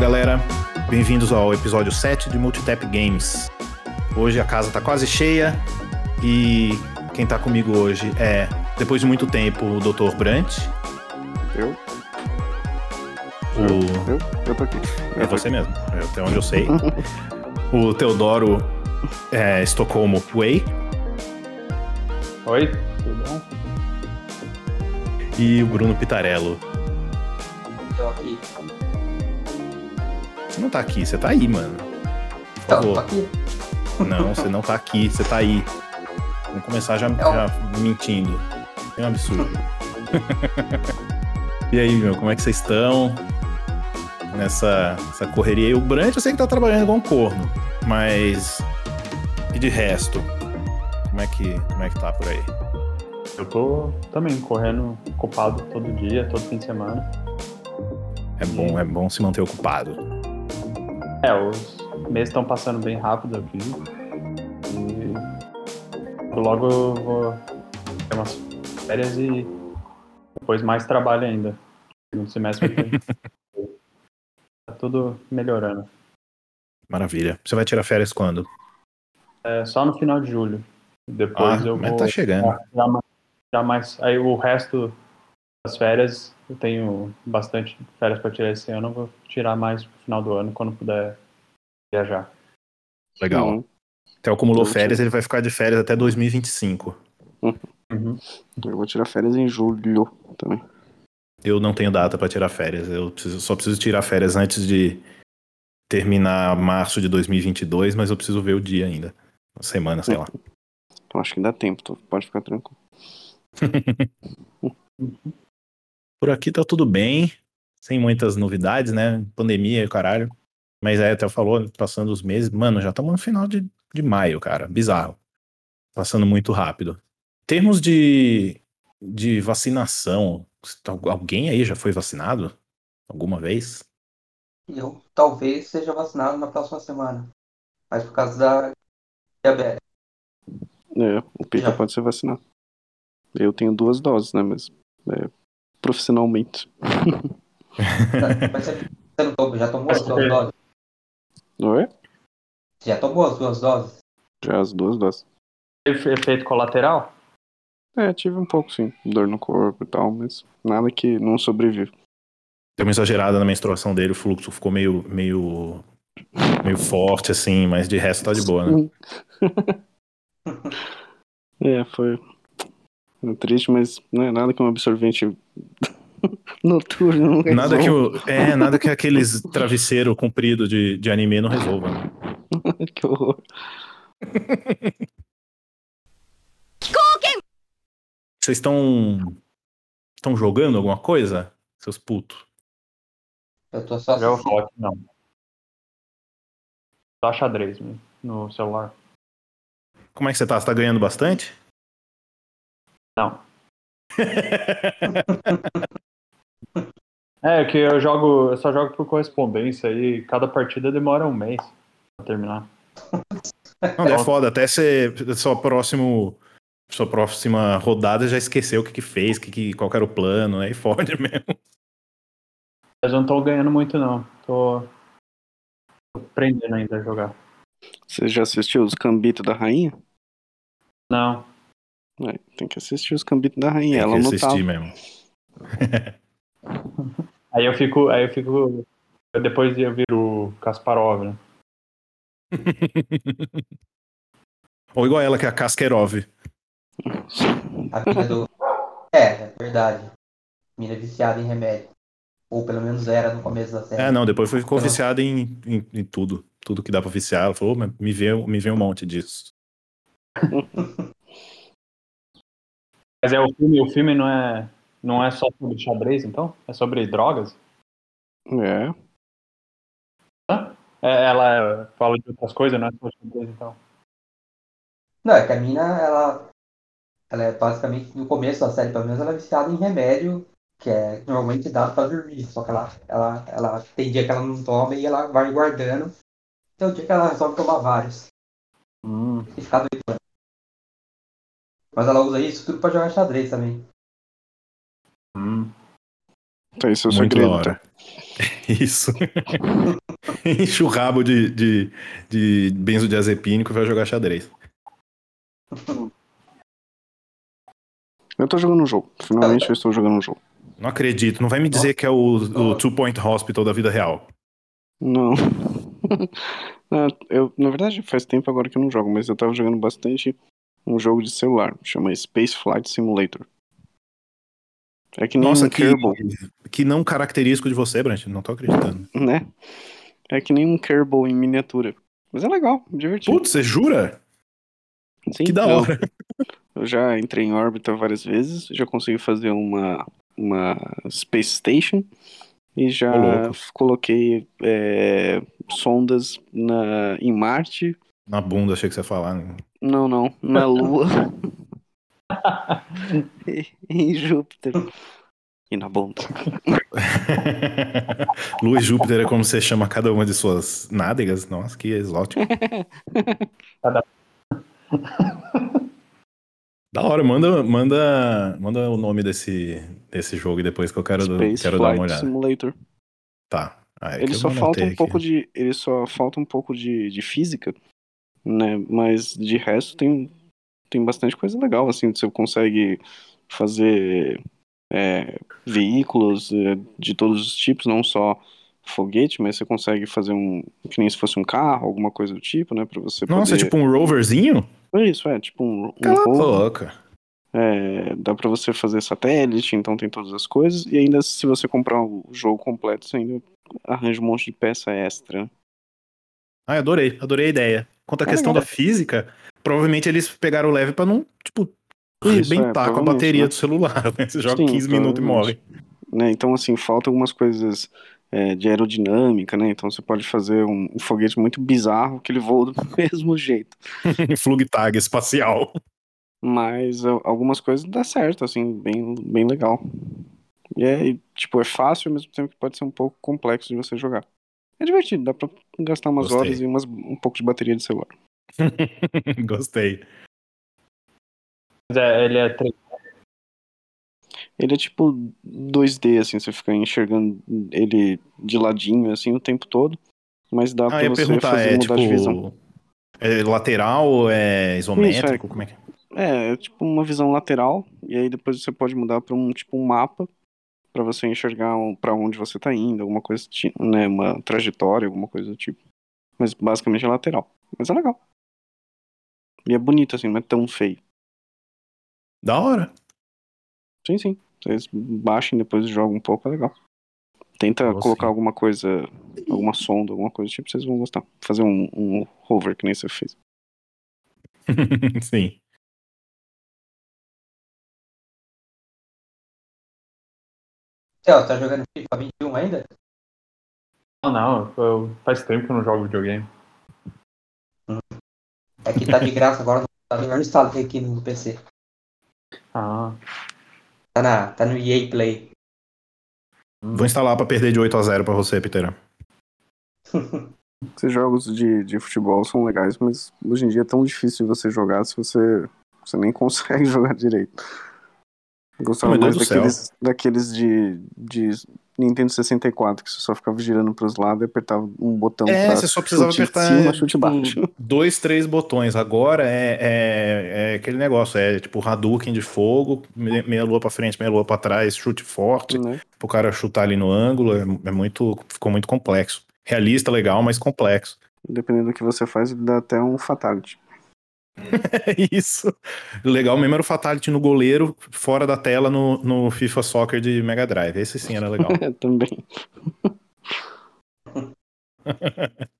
Olá, galera. Bem-vindos ao episódio 7 de Multitap Games. Hoje a casa tá quase cheia e quem tá comigo hoje é, depois de muito tempo, o Dr. Brant. Eu? O... Eu? Eu tô aqui. É você mesmo, até onde eu sei. o Teodoro é, Estocolmo Way. Oi, tudo bom? E o Bruno Pitarello. Você não tá aqui, você tá aí, mano. Por Então, favor. tô aqui. Não, você não tá aqui, você tá aí. Vamos começar já, já mentindo. É um absurdo. e aí, meu, como é que vocês estão? Nessa, nessa correria aí. O Brant eu sei que tá trabalhando igual um corno, mas. E de resto? Como é que, como é que tá por aí? Eu tô também correndo ocupado todo dia, todo fim de semana. É bom, é bom se manter ocupado. É, os meses estão passando bem rápido aqui. E logo eu vou ter umas férias e depois mais trabalho ainda. No semestre. Tá tudo melhorando. Maravilha. Você vai tirar férias quando? É só no final de julho. Depois ah, eu mas vou. tá chegando. Já mais, já mais. Aí o resto das férias, eu tenho bastante férias para tirar esse ano. Eu vou tirar mais no final do ano, quando puder viajar. Legal. Uhum. Theo acumulou Eu férias, ele vai ficar de férias até 2025. Uhum. Eu vou tirar férias em julho também. Eu não tenho data pra tirar férias. Eu preciso- só preciso tirar férias antes de terminar março de 2022, mas eu preciso ver o dia ainda. Uma semana, sei lá. Então acho que dá tempo, tu pode ficar tranquilo. Por aqui tá tudo bem, sem muitas novidades, né? Pandemia e o caralho. Mas aí até falou, passando os meses, mano, já estamos no final de, de maio, cara. Bizarro. Passando muito rápido. Em termos de, de vacinação, alguém aí já foi vacinado? Alguma vez? Eu talvez seja vacinado na próxima semana. Mas por causa da diabetes. É, o Pita Já. pode ser vacinado. Eu tenho duas doses, né? Mas é, profissionalmente. Mas você já tomou as duas doses? Oi? Já tomou as duas doses? Já as duas doses. Teve efeito colateral? É, tive um pouco sim, dor no corpo e tal, mas nada que não sobrevive. Deu uma exagerada na menstruação dele, o fluxo ficou meio, meio, meio forte, assim, mas de resto tá de boa, né? É, foi foi triste, mas não é nada que um absorvente noturno não Nada que, resolva. o, é, nada que aqueles travesseiro comprido de, de anime não resolva. Né? que horror. Vocês estão. estão jogando alguma coisa? Seus putos. Eu tô só Já vou não. Só xadrez mesmo, no celular. Como é que você tá? Você tá ganhando bastante? Não. É, que eu jogo, eu só jogo por correspondência e cada partida demora um mês pra terminar. Não, é foda. Até você. Sua, próximo, sua próxima rodada já esqueceu o que, que fez, que, que, qual que era o plano, né? E fode mesmo. Mas eu não tô ganhando muito não. Tô, tô aprendendo ainda a jogar. Você já assistiu os Cambitos da Rainha? Não. É, tem que assistir os Cambitos da Rainha. Tem Ela que assistir tava. mesmo. Aí eu fico, aí eu fico depois eu viro Kasparov, né? Ou igual ela, que é a Kaskerov. Do. É, é verdade. Mina viciada em remédio. Ou pelo menos era no começo da série. É, não, depois foi, ficou Então- viciada em, em, em tudo. Tudo que dá pra viciar. Ela falou, "Mas me vê, me vê um monte disso. Mas é o filme, o filme não é não é só sobre xadrez, então? É sobre drogas? É, É, ela fala de outras coisas, não é só xadrez, então. Não, é que a mina, ela. Ela é basicamente, no começo da série, pelo menos, ela é viciada em remédio, que é normalmente dado pra dormir. Só que ela, ela, ela tem dia que ela não toma e ela vai guardando. Tem um dia que ela resolve tomar vários. Hum, E ficar. Mas ela usa isso tudo pra jogar xadrez também. hum. Tá, esse é o Muito da segredo, hora. tá? Isso. Enche o rabo de, de, de benzodiazepínico e vai jogar xadrez. Eu tô jogando um jogo. Finalmente eu estou jogando um jogo. Não acredito. Não vai me dizer que é o, o Two Point Hospital da vida real. Não. Não, eu, na verdade, faz tempo agora que eu não jogo, mas eu tava jogando bastante um jogo de celular. Chama Space Flight Simulator. É que nem Nossa, um que, Kerbal, que não característico de você, Brant. Não tô acreditando. né? É que nem um Kerbal em miniatura. Mas é legal, divertido. Putz, você jura? Sim, Que da eu- hora. Eu já entrei em órbita várias vezes, já consegui fazer uma, uma Space Station e já coloquei é, sondas na, em Marte. Na bunda, achei que você ia falar. né? Não, não, na Lua. e em Júpiter. E na bunda. Lua e Júpiter é como você chama cada uma de suas nádegas. Nossa, que exótico. Da hora, manda, manda, manda o nome desse, desse jogo depois que eu quero, Space quero dar uma Flight olhada. Simulator. Tá. Ah, é Ele só falta um pouco de. Ele só falta um pouco de, de física, né? Mas de resto tem, tem bastante coisa legal, assim, você consegue fazer é, veículos é, de todos os tipos, não só foguete, mas você consegue fazer um. que nem se fosse um carro, alguma coisa do tipo, né? Pra você Nossa, é poder. tipo um roverzinho? Isso, é, tipo um, um Cala rover. É, dá pra você fazer satélite, então tem todas as coisas. E ainda se você comprar o jogo completo, você ainda arranja um monte de peça extra. Ah, adorei, adorei a ideia. Quanto à É questão legal. da física, provavelmente eles pegaram o leve pra não, tipo, é, arrebentar com a bateria né? do celular. né? Você joga Sim, 15 minutos e morre. né? Então, assim, falta algumas coisas é, de aerodinâmica, né? Então você pode fazer um, um foguete muito bizarro que ele voa do mesmo jeito. Flug tag espacial. Mas algumas coisas dá certo, assim, bem, bem legal. E é, tipo, é fácil ao mesmo tempo que pode ser um pouco complexo de você jogar. É divertido, dá pra gastar umas Gostei. horas e umas, um pouco de bateria de celular. Gostei. Mas é, ele é 3 Ele é tipo 2D, assim, você fica enxergando ele de ladinho, assim, o tempo todo. Mas dá Ah, pra você perguntar, fazer é mudar de visão. tipo. É lateral ou é isométrico? Como é que é? É, é tipo uma visão lateral, e aí depois você pode mudar pra um tipo um mapa pra você enxergar um- pra onde você tá indo, alguma coisa, né, uma trajetória, alguma coisa do tipo. Mas basicamente é lateral. Mas é legal. E é bonito assim, não é tão feio. Da hora. Sim, sim. Vocês baixem depois e jogam um pouco, é legal. Tenta Nossa, colocar sim. alguma coisa, alguma sonda, alguma coisa do tipo, vocês vão gostar. Fazer um, um hover que nem você fez. Sim. Theo, tá jogando FIFA 21 ainda? Não, não, eu, faz tempo que eu não jogo videogame. É que tá de graça agora no computador, não instalei aqui no PC. Ah, Tá, na, tá no EA Play. Vou instalar pra perder de 8 a 0 pra você, Peter. Esses jogos de, de futebol são legais, mas hoje em dia é tão difícil de você jogar se você, você nem consegue jogar direito. Gostava mais daqueles, daqueles de, de Nintendo 64, que você só ficava girando pros lados e apertava um botão É, pra você só precisava chute apertar cima, chute tipo, baixo. dois, três botões. Agora é, é, é aquele negócio, é tipo Hadouken de fogo, me- meia lua pra frente, meia lua pra trás, chute forte, Né? pro cara chutar ali no ângulo, é, é muito, ficou muito complexo. Realista, legal, mas complexo. Dependendo do que você faz, dá até um fatality. É isso. Legal mesmo era o Fatality no goleiro, fora da tela no, no FIFA Soccer de Mega Drive. Esse sim era legal. Também.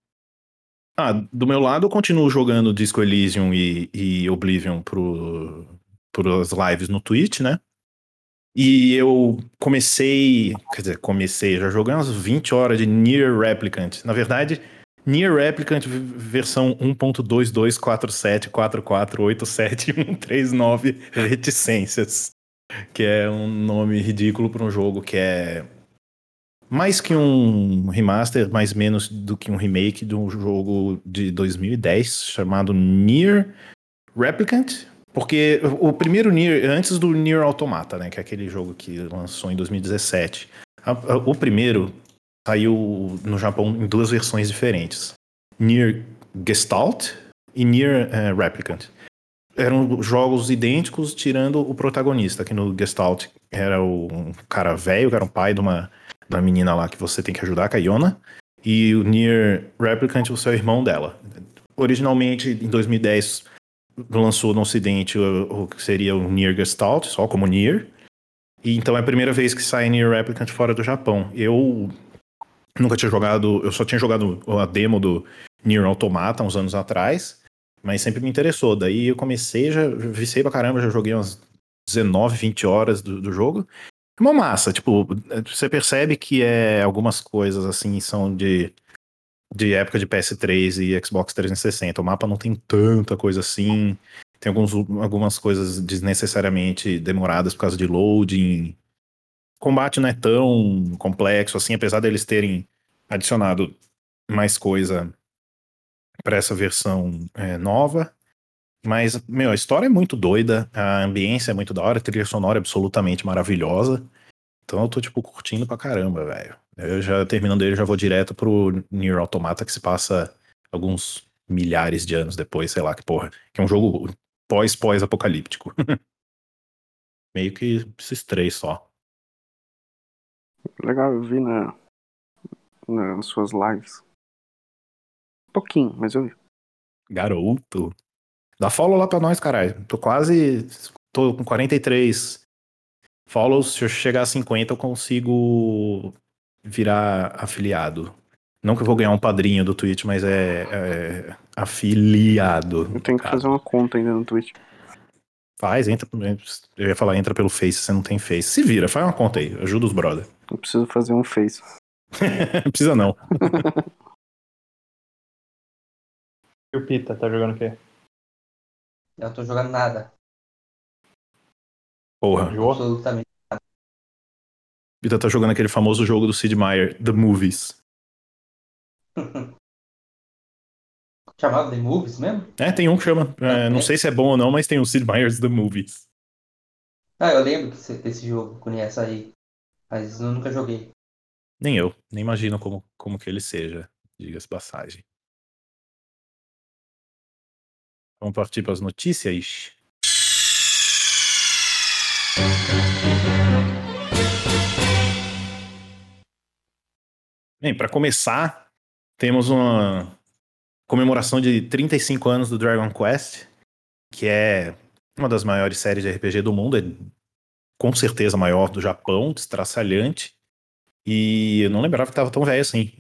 Ah, do meu lado eu continuo jogando Disco Elysium e, e Oblivion pro, pros lives no Twitch, né? E eu comecei, quer dizer, comecei, já joguei umas 20 horas de Nier Replicant. Na verdade, Nier Replicant versão 1.224744871139 reticências, que é um nome ridículo para um jogo que é mais que um remaster, mais menos do que um remake de um jogo de 2010 chamado Nier Replicant. Porque o primeiro Nier, antes do Nier Automata, né, que é aquele jogo que lançou em 2017. A- a- o primeiro saiu no Japão em duas versões diferentes: Near Gestalt e Near eh, Replicant. Eram jogos idênticos, tirando o protagonista, que no Gestalt era o- um cara velho, que era um pai de uma, de uma menina lá que você tem que ajudar, é a Yona. E o Near Replicant, você é o irmão dela. Originalmente, em 2010, lançou no ocidente o, o que seria o Near Gestalt, só como Near. E então é a primeira vez que sai Near Replicant fora do Japão. Eu nunca tinha jogado, eu só tinha jogado a demo do Nier Automata uns anos atrás, mas sempre me interessou. Daí eu comecei, já vicei pra caramba, já joguei umas 19, 20 horas do, do jogo. É uma massa, tipo, você percebe que é algumas coisas assim são de de época de PS3 e Xbox 360. O mapa não tem tanta coisa assim. Tem alguns, algumas coisas desnecessariamente demoradas por causa de loading. Combate não é tão complexo assim, apesar deles terem adicionado mais coisa para essa versão é, nova. Mas, meu, a história é muito doida, a ambiência é muito da hora, a trilha sonora é absolutamente maravilhosa. Então eu tô, tipo, curtindo pra caramba, velho. Eu já, terminando ele, já vou direto pro Nier Automata, que se passa alguns milhares de anos depois, sei lá que porra. Que é um jogo pós-pós-apocalíptico. Meio que esses três só. Legal, eu vi na, nas suas lives. Um pouquinho, mas eu vi. Garoto. Dá follow lá pra nós, caralho. Tô quase. Tô com 43 follows. Se eu chegar a 50, eu consigo virar afiliado. Não que eu vou ganhar um padrinho do Twitch, mas é, é afiliado. Eu tenho que cara. fazer uma conta ainda no Twitch. Faz, entra. Eu ia falar, entra pelo Face, você não tem Face. Se vira, faz uma conta aí, ajuda os brother. Eu preciso fazer um face. Não precisa não. E o Pita, tá jogando o quê? Eu não tô jogando nada. Porra. Jogou? Absolutamente. Pita tá jogando aquele famoso jogo do Sid Meier, The Movies. Chamado The Movies mesmo? É, tem um que chama. é, não sei se é bom ou não, mas tem o Sid Meier's The Movies. Ah, eu lembro que esse- desse jogo, conheço aí. Mas eu nunca joguei. Nem eu, nem imagino como, como que ele seja, diga-se passagem. Vamos partir para as notícias? Bem, para começar, temos uma comemoração de 35 anos do Dragon Quest, que é uma das maiores séries de RPG do mundo, é com certeza maior do Japão, destraçalhante. E eu não lembrava que tava tão velho assim.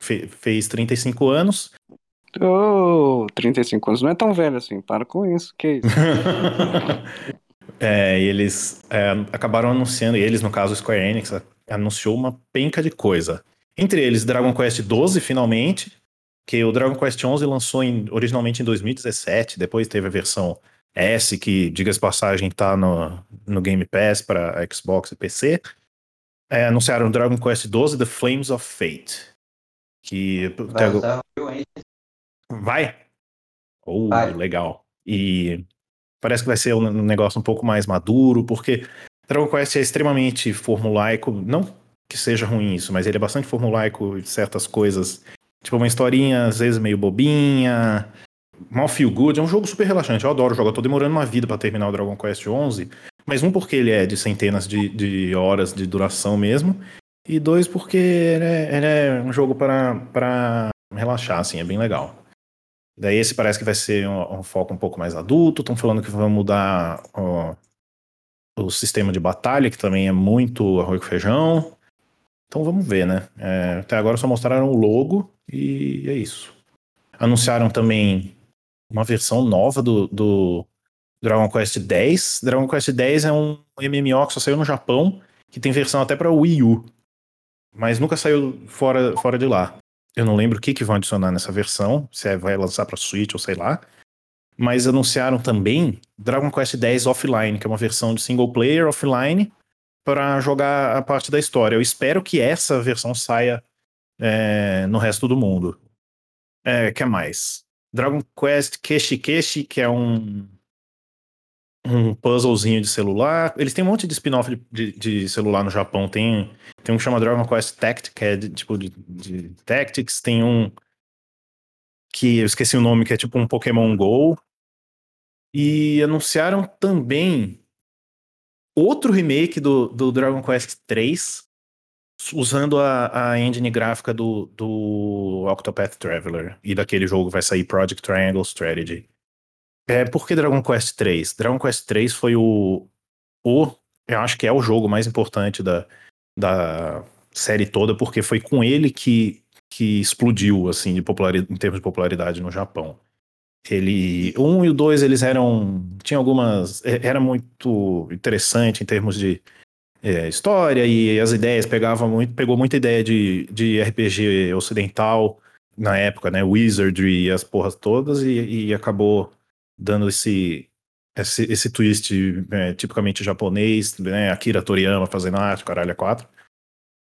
Fe- fez 35 anos. Ô, 35 anos não é tão velho assim, para com isso. Que isso? É, eles é, acabaram anunciando, e eles, no caso, o Square Enix, anunciou uma penca de coisa. Entre eles, Dragon Quest XII, finalmente, que o Dragon Quest XI lançou em- originalmente em 2017, depois teve a versão S, que, diga-se de passagem, tá no, no Game Pass para Xbox e PC. É, anunciaram Dragon Quest XII, The Flames of Fate. Que Vai agora- usar o Unreal Vai? Oh, Vai. legal. E parece que vai ser um um negócio um pouco mais maduro, porque Dragon Quest é extremamente formulaico. Não que seja ruim isso, mas ele é bastante formulaico em certas coisas. Tipo, uma historinha, às vezes, meio bobinha. Mal feel good. É um jogo super relaxante. Eu adoro jogar. Eu tô demorando uma vida pra terminar o Dragon Quest 11. Mas um, porque ele é de centenas de, de horas de duração mesmo. E dois, porque ele é, ele é um jogo para para relaxar, assim. É bem legal. Daí esse parece que vai ser um, um foco um pouco mais adulto. Estão falando que vai mudar ó, o sistema de batalha, que também é muito arroz com feijão. Então vamos ver, né? É, até agora só mostraram o logo e é isso. Anunciaram também uma versão nova do, do Dragon Quest X. Dragon Quest X é um MMO que só saiu no Japão, que tem versão até para Wii U. Mas nunca saiu fora, fora de lá. Eu não lembro o que, que vão adicionar nessa versão, se é, vai lançar para Switch ou sei lá. Mas anunciaram também Dragon Quest X Offline, que é uma versão de single player offline para jogar a parte da história. Eu espero que essa versão saia é, no resto do mundo. É, que mais? Dragon Quest Keshi que é um um puzzlezinho de celular. Eles têm um monte de spin-off de, de, de celular no Japão. Tem, tem um que chama Dragon Quest Tactics, que é de, tipo de, de Tactics. Tem um que eu esqueci o nome, que é tipo um Pokémon Go. E anunciaram também outro remake do, do Dragon Quest 3, usando a, a engine gráfica do, do Octopath Traveler. E daquele jogo vai sair Project Triangle Strategy. É, por que Dragon Quest 3? Dragon Quest 3 foi o, o. Eu acho que é o jogo mais importante da, da série toda, porque foi com ele que, que explodiu, assim, de popularidade, em termos de popularidade no Japão. Ele. O 1 e o 2, eles eram. Tinha algumas. Era muito interessante em termos de é, história e as ideias. Pegava muito, pegou muita ideia de, de RPG ocidental na época, né? Wizardry e as porras todas, e, e acabou dando esse, esse, esse twist é, tipicamente japonês, né? Akira Toriyama fazendo arte, caralho, é quatro.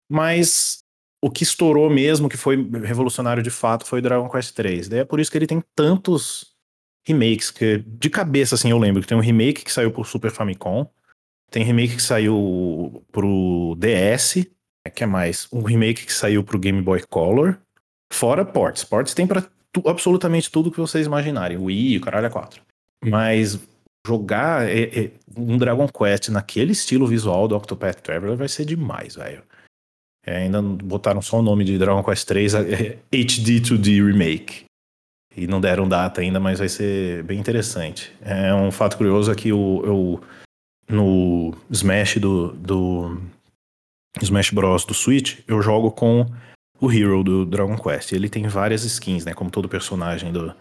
Mas o que estourou mesmo, que foi revolucionário de fato, foi Dragon Quest 3. Daí é por isso que ele tem tantos remakes, que de cabeça, assim, eu lembro que tem um remake que saiu pro Super Famicom, tem remake que saiu pro DS, que é mais? Um remake que saiu pro Game Boy Color, fora ports. Ports tem pra tu, absolutamente tudo que vocês imaginarem. Wii, o caralho é 4. Mas jogar é, é, um Dragon Quest naquele estilo visual do Octopath Traveler vai ser demais, velho. É, ainda botaram só o nome de Dragon Quest 3 HD 2D Remake. E não deram data ainda, mas vai ser bem interessante. É um fato curioso é que o, eu, no Smash do, do Smash Bros. do Switch, eu jogo com o Hero do Dragon Quest. Ele tem várias skins, né? Como todo personagem do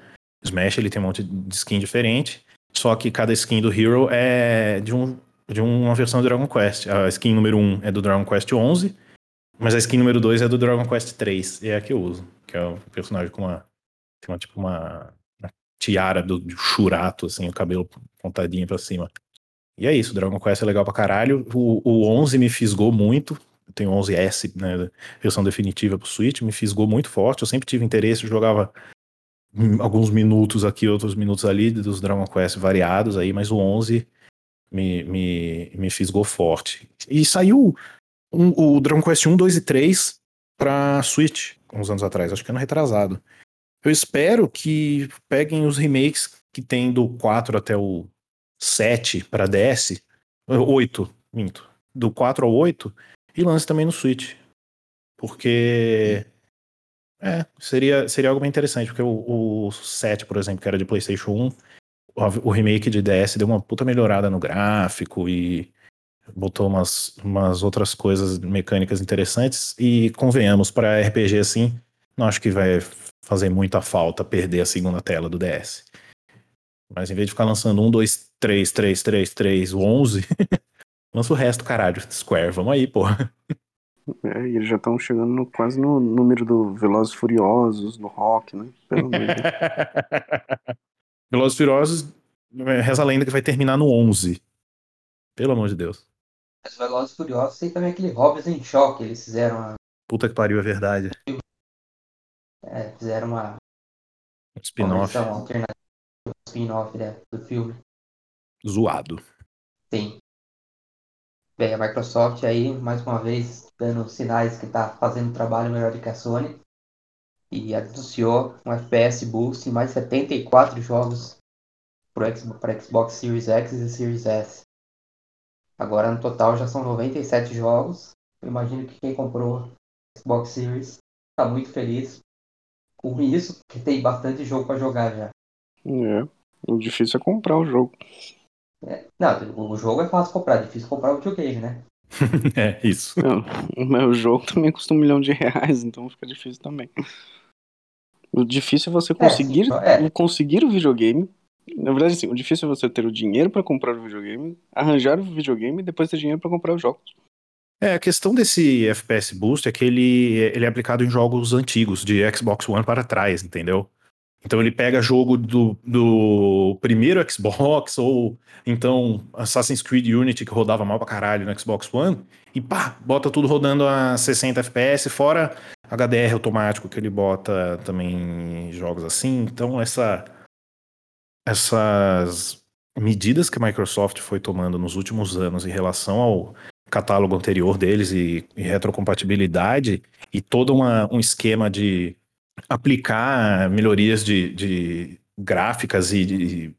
Smash, ele tem um monte de skin diferente. Só que cada skin do Hero é de, um, de uma versão do Dragon Quest. A skin número 1 é do Dragon Quest 11, mas a skin número 2 é do Dragon Quest 3. E é a que eu uso. Que é o um personagem com uma. Uma tipo uma tiara do, do churato, assim, o cabelo pontadinho pra cima. E é isso, Dragon Quest é legal pra caralho. O, o 11 me fisgou muito tenho 11S, né, versão definitiva pro Switch, me fisgou muito forte. Eu sempre tive interesse, eu jogava alguns minutos aqui, outros minutos ali dos Dragon Quest variados aí, mas o 11 me, me, me fisgou forte. E saiu um, o Dragon Quest 1, 2 e 3 pra Switch, uns anos atrás, acho que ano retrasado. Eu espero que peguem os remakes que tem do 4 até o 7 para DS, 8, minto, do 4 ao 8, e lance também no Switch. Porque. É, seria, seria algo bem interessante, porque o, o 7, por exemplo, que era de PlayStation 1, o, o remake de DS deu uma puta melhorada no gráfico e botou umas, umas outras coisas mecânicas interessantes. E convenhamos, para RPG assim, não acho que vai fazer muita falta perder a segunda tela do DS. Mas em vez de ficar lançando 1, 2, 3, 3, 3, 3, 11, Lança o resto, caralho. Square, vamos aí, porra. É, e eles já estão chegando no, quase no número do Velozes Furiosos, do Rock, né? Pelo menos. Velozes Furiosos, reza a lenda que vai terminar no 11. Pelo amor de Deus. Os Velozes Furiosos tem também aquele Hobbs em Choque, eles fizeram uma... Puta que pariu, é verdade. É, fizeram uma... spin-off. Spin-off né, do filme. Zoado. Sim. Bem, a Microsoft aí, mais uma vez, dando sinais que está fazendo um trabalho melhor do que a Sony. E anunciou um FPS boost em mais 74 jogos para Xbox Series X e Series S. Agora, no total, já são 97 jogos. Eu imagino que quem comprou Xbox Series está muito feliz com isso, porque tem bastante jogo para jogar já. É, o difícil é comprar o jogo. É, não, o jogo é fácil comprar, é difícil comprar o videogame, né? é, isso. Não, mas o jogo também custa um milhão de reais, então fica difícil também. O difícil é você conseguir, é, sim, é. conseguir o videogame. Na verdade, assim, o difícil é você ter o dinheiro para comprar o videogame, arranjar o videogame e depois ter dinheiro para comprar os jogos. É, a questão desse FPS Boost é que ele, ele é aplicado em jogos antigos, de Xbox One para trás, entendeu? Então ele pega jogo do, do primeiro Xbox, ou então Assassin's Creed Unity, que rodava mal pra caralho no Xbox One, e pá, bota tudo rodando a 60 FPS, fora HDR automático que ele bota também em jogos assim. Então essa, essas medidas que a Microsoft foi tomando nos últimos anos em relação ao catálogo anterior deles e, e retrocompatibilidade e todo uma, um esquema de aplicar melhorias de, de gráficas e de,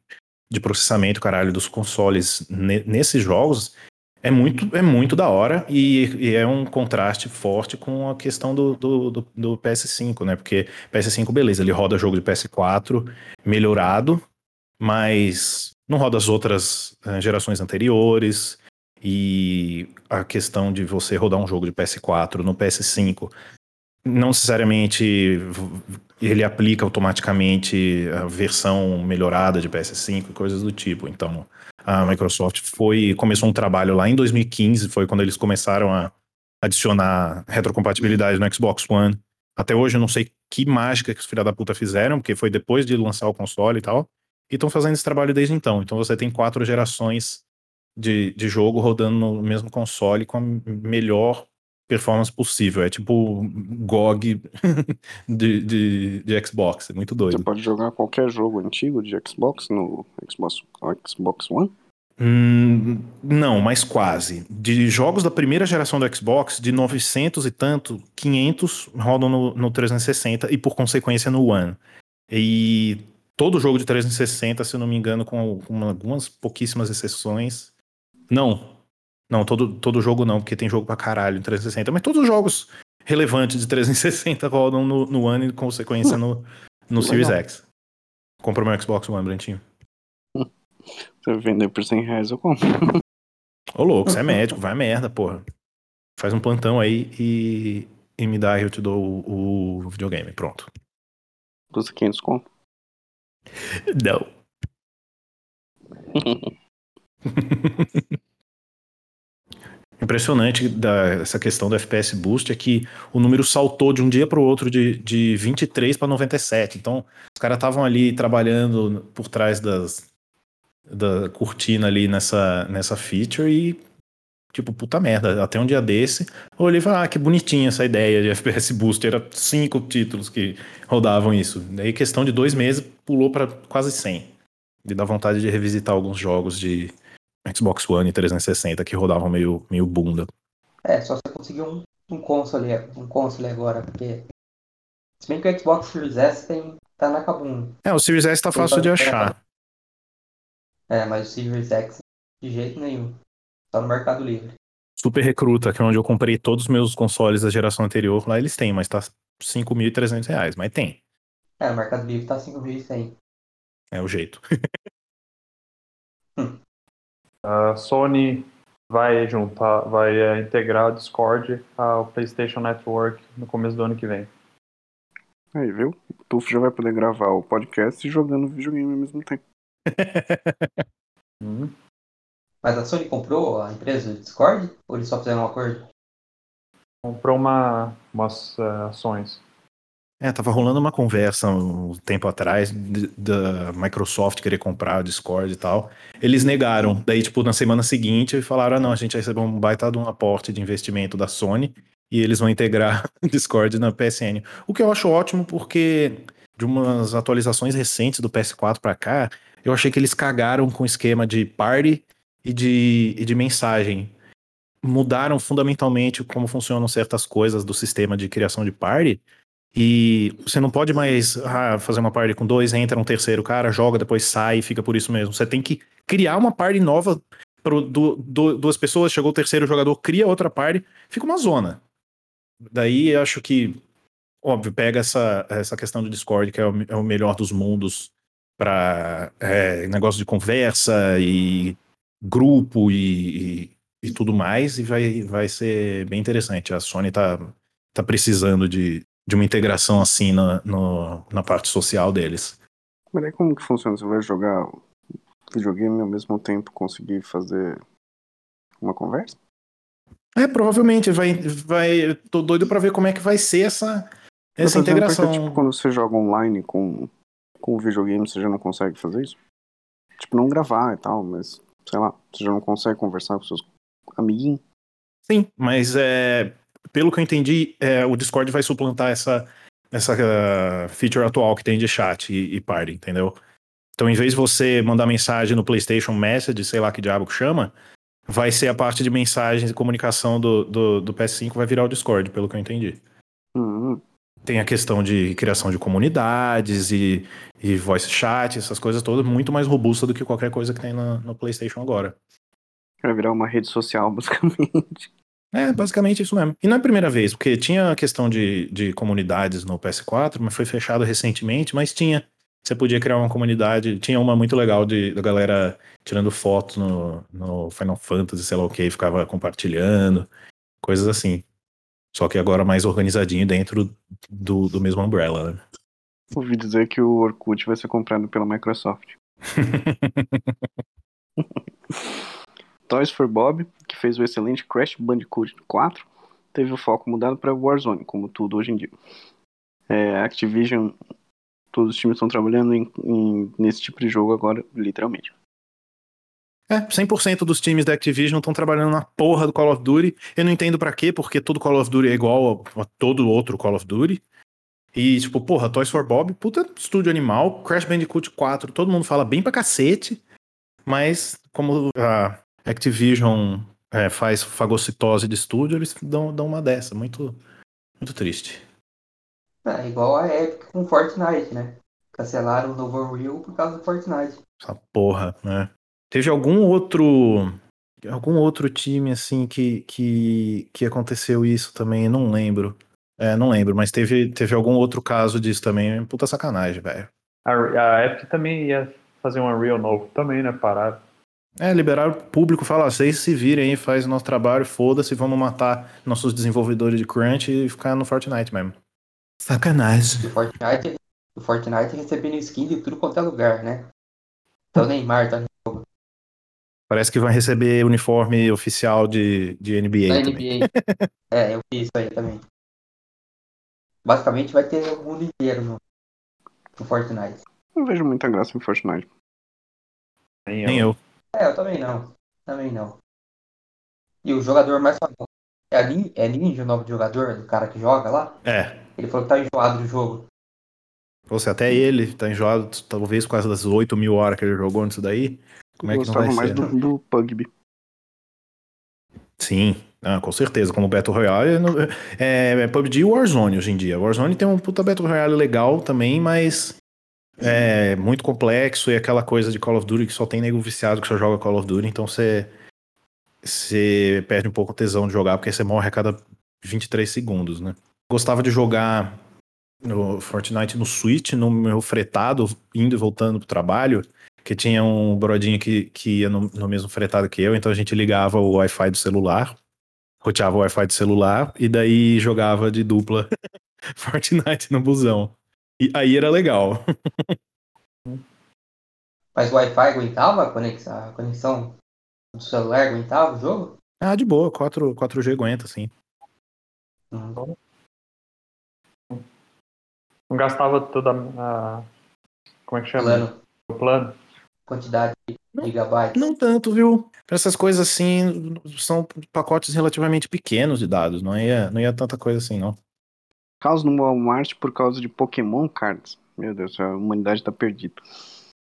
de, processamento, caralho, dos consoles ne, nesses jogos é muito, é muito da hora e, e, é um contraste forte com a questão do, do, do, do PS5, né? Porque PS5, beleza, ele roda jogo de PS4 melhorado, mas não roda as outras uh, gerações anteriores. E a questão de você rodar um jogo de PS4 no PS5, não necessariamente ele aplica automaticamente a versão melhorada de PS5 e coisas do tipo. Então, a Microsoft foi começou um trabalho lá em 2015, foi quando eles começaram a adicionar retrocompatibilidade no Xbox One. Até hoje eu não sei que mágica que os filha da puta fizeram, porque foi depois de lançar o console e tal. E estão fazendo esse trabalho desde então. Então você tem quatro gerações de, de jogo rodando no mesmo console com a melhor performance possível. É tipo GOG de, de, de, Xbox. É muito doido. Você pode jogar qualquer jogo antigo de Xbox no Xbox, Xbox One? Hum, não, mas quase. De jogos da primeira geração do Xbox, de 900 e tanto, 500 rodam no, no 360 e por consequência no One. E todo jogo de 360, se eu não me engano, com, com algumas pouquíssimas exceções, não. Não, todo, todo jogo não, porque tem jogo pra caralho em 360. Mas todos os jogos relevantes de 360 rodam no, no One e, consequência, hum. no, no Series X. Compra meu Xbox One, Brantinho. Você vender por 100 reais, eu compro. Ô, louco, você é médico, vai merda, porra. Faz um plantão aí e, e me dá, eu te dou o, o videogame. Pronto. Custa 500 conto? Não. Impressionante da, essa questão do FPS Boost é que o número saltou de um dia para o outro de, de 23 para 97. Então, os caras estavam ali trabalhando por trás das, da cortina ali nessa, nessa feature e, tipo, puta merda. Até um dia desse, eu olhei e falei, ah, que bonitinha essa ideia de FPS Boost. Era cinco títulos que rodavam isso. Daí, questão de dois meses, pulou para quase 100. E dá vontade de revisitar alguns jogos de Xbox One e 360 que rodavam meio, meio bunda. É, só você conseguir um, um console, um console agora, porque. Se bem que o Xbox Series S tem, tá na Kabum. É, o Series S tá fácil de achar. É, mas o Series X de jeito nenhum. Tá no Mercado Livre. Super Recruta, que é onde eu comprei todos os meus consoles da geração anterior, lá eles têm, mas tá 5.300 reais, mas tem. É, o Mercado Livre tá 5.100. É o jeito. A Sony vai juntar, vai é, integrar o Discord ao PlayStation Network no começo do ano que vem. Aí, viu? O Tuf já vai poder gravar o podcast e jogando videogame ao mesmo tempo. hum. Mas a Sony comprou a empresa do Discord? Ou eles só fizeram um acordo? Comprou uma, umas uh, ações. É, tava rolando uma conversa um tempo atrás da Microsoft querer comprar o Discord e tal. Eles negaram. Daí, tipo, na semana seguinte, falaram: ah, não, a gente recebeu um baita de um aporte de investimento da Sony e eles vão integrar o Discord na PSN. O que eu acho ótimo, porque de umas atualizações recentes do PS4 para cá, eu achei que eles cagaram com o esquema de party e de, e de mensagem. Mudaram fundamentalmente como funcionam certas coisas do sistema de criação de party e você não pode mais ah, fazer uma party com dois, entra um terceiro cara, joga, depois sai fica por isso mesmo. Você tem que criar uma party nova para duas pessoas, chegou o terceiro jogador, cria outra party, fica uma zona. Daí eu acho que, óbvio, pega essa, essa questão do Discord, que é o, é o melhor dos mundos para é, negócio de conversa e grupo e, e, e, tudo mais, e vai, vai ser bem interessante. A Sony tá, tá precisando de, de uma integração assim na, no, na parte social deles. Mas aí como que funciona? Você vai jogar videogame e ao mesmo tempo conseguir fazer uma conversa? É, provavelmente vai, vai. Tô doido para ver como é que vai ser essa, essa integração. Porque, tipo, quando você joga online com, com o videogame, você já não consegue fazer isso? Tipo, não gravar e tal, mas sei lá, você já não consegue conversar com seus amiguinhos? Sim, mas é, pelo que eu entendi, é, o Discord vai suplantar essa, essa uh, feature atual que tem de chat e, e party, entendeu? Então, em vez de você mandar mensagem no PlayStation Message, sei lá que diabo que chama, vai ser a parte de mensagens e comunicação do, do, do PS5 vai virar o Discord, pelo que eu entendi. Hum, Tem a questão de criação de comunidades e, e voice chat, essas coisas todas, muito mais robusta do que qualquer coisa que tem no, no PlayStation agora. vai virar uma rede social, basicamente. É, basicamente isso mesmo. E não é a primeira vez, porque tinha a questão de, de comunidades no PS4, mas foi fechado recentemente, mas tinha. Você podia criar uma comunidade, tinha uma muito legal de, da galera tirando fotos no, no Final Fantasy, sei lá o que, ficava compartilhando, coisas assim. Só que agora mais organizadinho dentro do, do mesmo umbrella, né? Ouvi dizer que o Orkut vai ser comprado pela Microsoft. Toys for Bob, que fez o excelente Crash Bandicoot 4, teve o foco mudado para Warzone, como tudo hoje em dia. É, Activision, todos os times estão trabalhando em- em- nesse tipo de jogo agora, literalmente. É, 100% dos times da Activision estão trabalhando na porra do Call of Duty. Eu não entendo pra quê, porque todo Call of Duty é igual a, a todo outro Call of Duty. E, tipo, porra, Toys for Bob, puta estúdio animal, Crash Bandicoot 4, todo mundo fala bem pra cacete, mas como a Activision é, faz fagocitose de estúdio, eles dão, dão uma dessa, muito, muito triste. É igual a Epic com Fortnite, né? Cancelaram o novo Unreal por causa do Fortnite. Essa porra, né? Teve algum outro. Algum outro time, assim, que, que, que aconteceu isso também? Não lembro. É, não lembro, mas teve, teve algum outro caso disso também. Puta sacanagem, velho. A, a Epic também ia fazer um Unreal novo também, né? Pararam. É, liberar o público, fala, vocês se virem aí, faz o nosso trabalho, foda-se, vamos matar nossos desenvolvedores de crunch e ficar no Fortnite mesmo. Sacanagem. O Fortnite, o Fortnite recebendo skin de tudo quanto é lugar, né? Então o Neymar tá Parece que vai receber uniforme oficial de, de NBA também. NBA. é, eu vi isso aí também. Basicamente vai ter o mundo inteiro no, no Fortnite. Não vejo muita graça em Fortnite. Nem Nem eu. É, eu também não. Também não. E o jogador mais famoso é, a Nin- é Ninja, o nome jogador, do cara que joga lá. É, Ele falou que tá enjoado do jogo. Você até ele tá enjoado, talvez causa das 8 mil horas que ele jogou nisso daí. Como é que não vai mais ser? do, do Pugby. Sim, ah, com certeza. Como Battle Royale, é, é PUBG e Warzone hoje em dia. Warzone tem um puta Battle Royale legal também, mas é muito complexo e aquela coisa de Call of Duty que só tem nego viciado que só joga Call of Duty, então você você perde um pouco o tesão de jogar porque você morre a cada 23 segundos, né? Gostava de jogar no Fortnite no Switch, no meu fretado, indo e voltando pro trabalho, que tinha um brodinho que, que ia no, no mesmo fretado que eu, então a gente ligava o Wi-Fi do celular, roteava o Wi-Fi do celular e daí jogava de dupla Fortnite no busão. E aí era legal. Mas o Wi-Fi aguentava a conexão, a conexão do celular, aguentava o jogo? Ah, de boa, 4, 4G aguenta, sim. Hum. Não gastava toda a. Como é que chama? Plano, O plano. quantidade de gigabytes. Não tanto, viu? Pra essas coisas assim, são pacotes relativamente pequenos de dados, não ia, não ia tanta coisa assim, não. Caos no Walmart por causa de Pokémon Cards. Meu Deus, a humanidade tá perdida.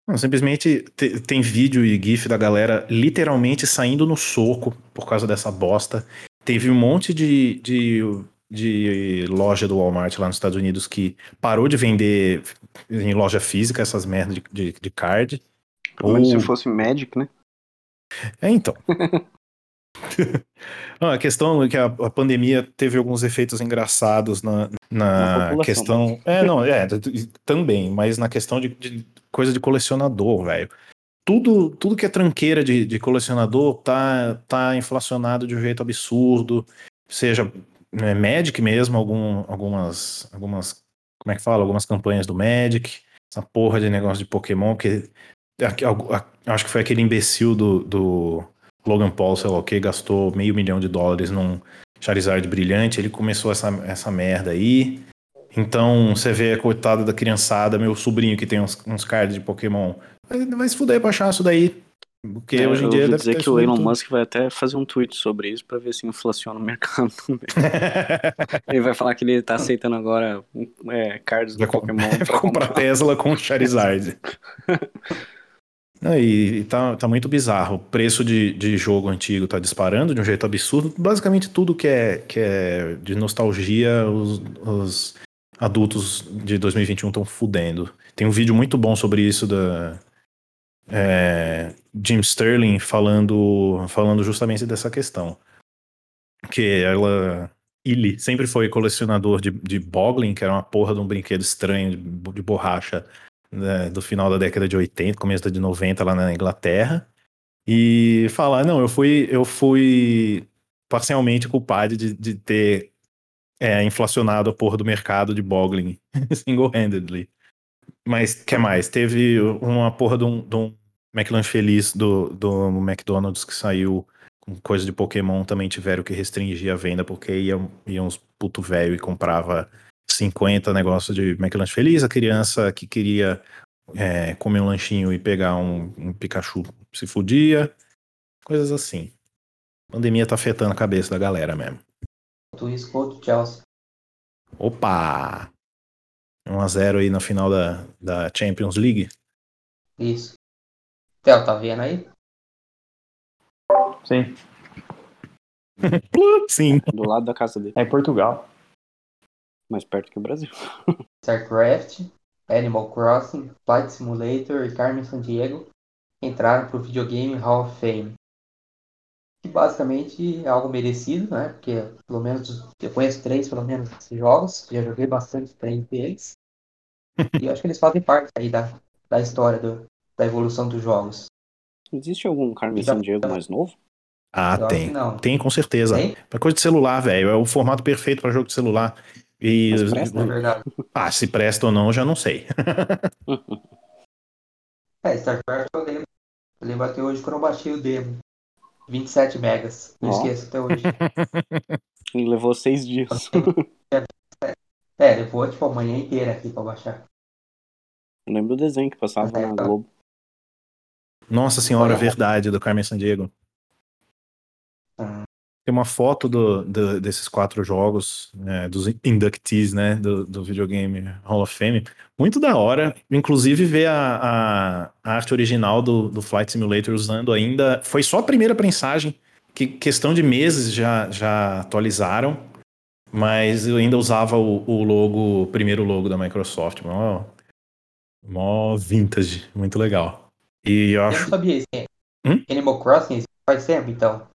Não, simplesmente te- tem vídeo e gif da galera literalmente saindo no soco por causa dessa bosta. Teve um monte de, de, de loja do Walmart lá nos Estados Unidos que parou de vender em loja física essas merdas de, de, de card. Menos Ou- se fosse Magic, né? É, então. Não, a questão é que a, a pandemia teve alguns efeitos engraçados na, Na na questão. É, não, é, também, mas na questão de, de coisa de colecionador, velho. Tudo, tudo que é tranqueira de, de colecionador tá, tá inflacionado de um jeito absurdo. Seja né, Magic mesmo, algum, algumas, algumas. Como é que fala? Algumas campanhas do Magic. Essa porra de negócio de Pokémon, que a- a- acho que foi aquele imbecil do, do Logan Paul, sei lá o que, gastou meio milhão de dólares num Charizard brilhante, ele começou essa, essa merda aí. Então, você vê a coitada da criançada, meu sobrinho que tem uns, uns cards de Pokémon, vai, vai se fuder pra achar isso daí. Porque É, hoje em eu dia deve dizer que o Elon tudo. Musk vai até fazer um tweet sobre isso pra ver se inflaciona o mercado também. Ele vai falar que ele tá aceitando agora é, cards do Vai com- Pokémon Vai comprar comprar. Tesla com Charizard. E, e tá, tá muito bizarro. O preço de, de jogo antigo tá disparando de um jeito absurdo. Basicamente tudo que é, que é de nostalgia, os, os adultos de 2021 estão fudendo. Tem um vídeo muito bom sobre isso da é, Jim Sterling falando, falando justamente dessa questão. Que ela. Ele sempre foi colecionador de, de Boglin, que era uma porra de um brinquedo estranho de, de borracha né, do final da década de 80, começo da de 90 lá na Inglaterra. E falar, não, eu fui, eu fui parcialmente culpado de, de ter é, inflacionado a porra do mercado de Boglin single-handedly. Mas que mais? Teve uma porra de um, de um feliz do, do McDonald's que saiu com coisa de Pokémon também tiveram que restringir a venda porque iam, iam uns puto velho e comprava 50 negócios de McLanche feliz. A criança que queria é, comer um lanchinho e pegar um, um Pikachu se fudia. Coisas assim. A pandemia tá afetando a cabeça da galera mesmo. Contra o Chelsea. Opa! 1x0 aí na final da, da Champions League. Isso. Theo, tá vendo aí? Sim. Sim. Do lado da casa dele, É em Portugal. Mais perto que o Brasil. StarCraft, Animal Crossing, Flight Simulator e Carmen Sandiego entraram pro videogame Hall of Fame. Que basicamente é algo merecido, né? Porque pelo menos eu conheço três, pelo menos, desses jogos. Já joguei bastante três deles. E eu acho que eles fazem parte aí da, da história do- da evolução dos jogos. Existe algum Carmen Sandiego mais novo? Ah, tem. Tem, com certeza. Tem? É coisa de celular, velho. É o formato perfeito pra jogo de celular. E. Mas presta, Na verdade. Ah, se presta ou não, eu já não sei. É, StarCraft eu lembro. Eu lembro até hoje quando eu baixei o demo. 27 megas. Não Ó. esqueço até hoje. Levou seis dias. É, levou tipo a manhã inteira aqui pra baixar. Eu lembro do desenho que passava É, na tá. Globo. Nossa senhora, Olha. verdade, do Carmen Sandiego. Ah. Tem uma foto do, do- desses quatro jogos, né, dos inductees, né, do, do videogame Hall of Fame. Muito da hora. Inclusive, ver a, a, a arte original do, do Flight Simulator usando ainda. Foi só a primeira prensagem, que questão de meses já, já atualizaram. Mas eu ainda usava o, o logo, o primeiro logo da Microsoft. Mó, mó vintage, muito legal. E eu Eu acho. não sabia isso. Hum? Animal Crossing faz tempo, então.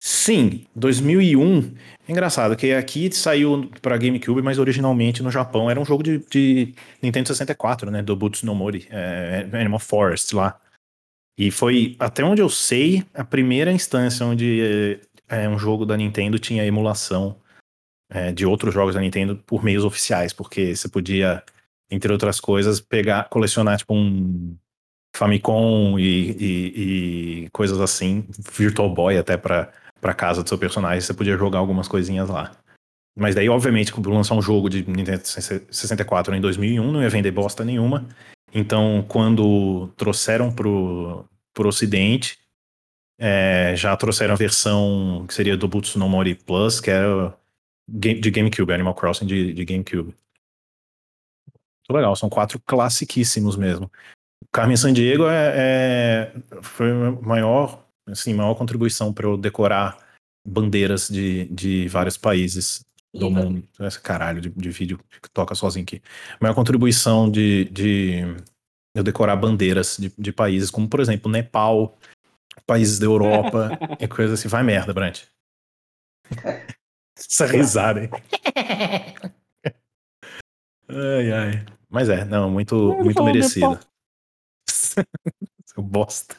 Sim, 2001. É engraçado que aqui saiu para GameCube, mas originalmente no Japão era um jogo de, de Nintendo 64, né? Do Butsu no Mori, é, Animal Forest lá. E foi, até onde eu sei, a primeira instância onde é, um jogo da Nintendo tinha emulação é, de outros jogos da Nintendo por meios oficiais, porque você podia, entre outras coisas, pegar, colecionar tipo um Famicom e, e- e coisas assim, Virtual Boy até pra casa do seu personagem, você podia jogar algumas coisinhas lá. Mas daí, obviamente, quando lançar um jogo de Nintendo 64 em 2001, não ia vender bosta nenhuma. Então, quando trouxeram pro, pro ocidente, é, já trouxeram a versão que seria do Butsu no Mori Plus, que era game- de GameCube, Animal Crossing de, de GameCube. Muito legal, são quatro classiquíssimos mesmo. Carmen Sandiego é, é- foi a maior, assim, maior contribuição para eu decorar bandeiras de, de vários países do mundo. Esse caralho de, de vídeo que toca sozinho aqui. Maior contribuição de, de eu decorar bandeiras de, de países, como por exemplo Nepal, países da Europa, e coisa assim. Vai merda, Brant. Essa risada, hein? Ai, ai. Mas é, não, muito, muito merecido. É Seu bosta.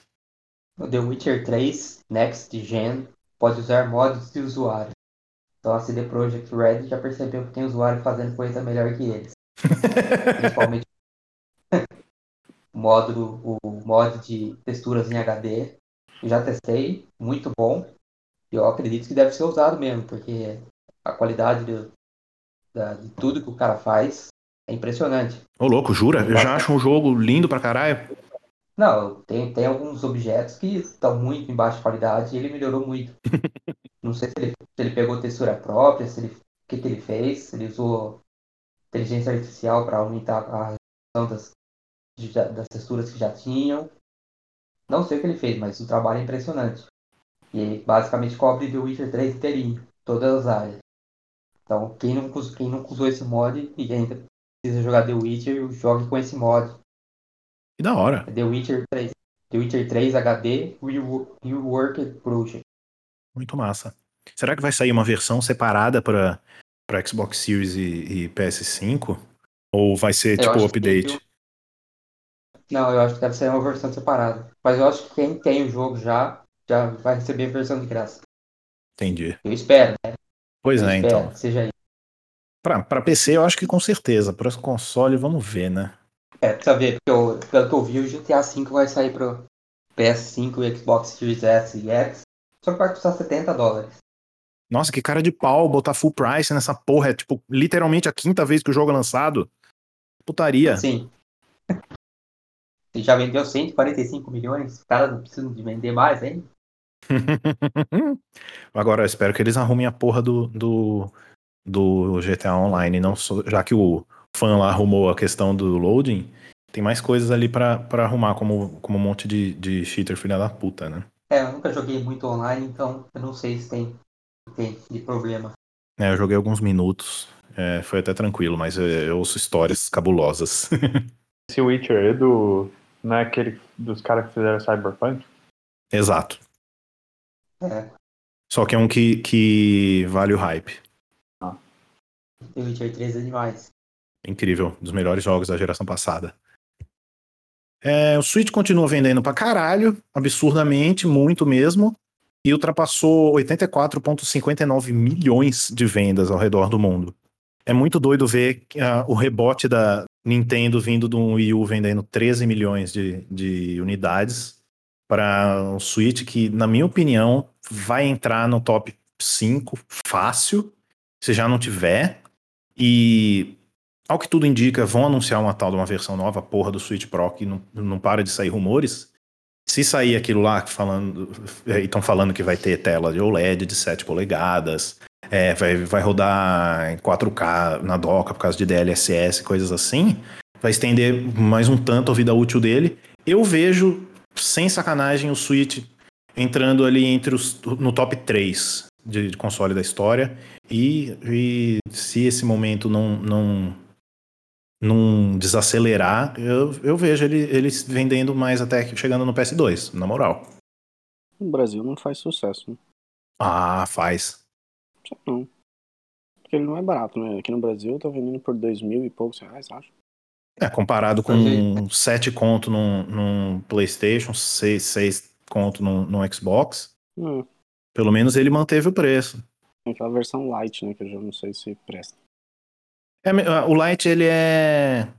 No The Witcher 3, Next Gen, pode usar modos de usuário. Então a CD Projekt Red já percebeu que tem usuário fazendo coisa melhor que eles. Principalmente o modo, o mod de texturas em HD. Eu já testei, muito bom. E eu acredito que deve ser usado mesmo, porque a qualidade do- da- de tudo que o cara faz é impressionante. Ô, louco, jura? Eu já acho um jogo lindo pra caralho. Não, tem, tem alguns objetos que estão muito em baixa qualidade e ele melhorou muito. Não sei se ele, se ele pegou textura própria, se ele, o que, que ele fez, se ele usou inteligência artificial para aumentar a resolução das, de- das texturas que já tinham. Não sei o que ele fez, mas o trabalho é impressionante. E ele basicamente cobre The Witcher 3 inteirinho, todas as áreas. Então, quem não, quem não usou esse mod e ainda precisa jogar The Witcher, jogue com esse mod. Que da hora. É The Witcher 3. The Witcher 3 HD Rewo- Reworked Project. Muito massa. Será que vai sair uma versão separada para para Xbox Series e, e PS5? Ou vai ser Eu tipo acho que update? Não, eu acho que deve ser uma versão separada. Mas eu acho que quem tem o jogo já, já vai receber a versão de graça. Entendi. Eu espero, né? Pois Eu é, então. que seja isso. Pra, pra PC eu acho que com certeza. Para console, vamos ver, né? É, precisa ver, porque eu, pelo que eu vi, o GTA V vai sair pro PS5 e Xbox Series S e X. Só que vai custar 70 dólares. Nossa, que cara de pau botar full price nessa porra. É tipo, literalmente a quinta vez que o jogo é lançado. Putaria. Sim. E já vendeu 145 milhões. Os caras não precisam de vender mais, hein? Agora, eu espero que eles arrumem a porra do, do, do GTA Online. Não só- já que o fã lá arrumou a questão do loading, tem mais coisas ali pra, pra arrumar, como, como um monte de, de cheater filha da puta, né? É, eu nunca joguei muito online, então eu não sei se tem, tem de problema. É, eu joguei alguns minutos. é, foi até tranquilo, mas eu, eu ouço histórias cabulosas. Esse Witcher é do. Não é aquele dos caras que fizeram Cyberpunk? Exato. É, Só que é um que, que vale o hype. The Witcher 3 é demais. Incrível, dos melhores jogos da geração passada. É, o Switch continua vendendo pra caralho, absurdamente, muito mesmo, e ultrapassou 84,59 milhões de vendas ao redor do mundo. É muito doido ver ah, o rebote da Nintendo vindo de um Wii U vendendo 13 milhões de, de unidades para o Switch, que, na minha opinião, vai entrar no top 5 fácil, se já não tiver. E ao que tudo indica, vão anunciar uma tal de uma versão nova, porra do Switch Pro, que não, não para de sair rumores. Se sair aquilo lá falando, estão falando que vai ter tela de OLED de 7 polegadas, é, vai, vai rodar em 4K na doca por causa de DLSS, coisas assim, vai estender mais um tanto a vida útil dele. Eu vejo, sem sacanagem, o Switch entrando ali entre os, no top 3 de, de console da história. E, e se esse momento não, não, não desacelerar, eu, eu vejo ele, eles vendendo mais até que chegando no PS2, na moral. No Brasil não faz sucesso, né? Ah, faz. Só não. Porque ele não é barato, né? Aqui no Brasil eu tô vendendo por dois mil e poucos reais, acho. É, comparado com Entendi. 7 conto num, num PlayStation, 6, 6 conto num, num Xbox, Hum, pelo menos ele manteve o preço. tem aquela versão light, né? Que eu já não sei se presta. É, me- o Lite, ele é.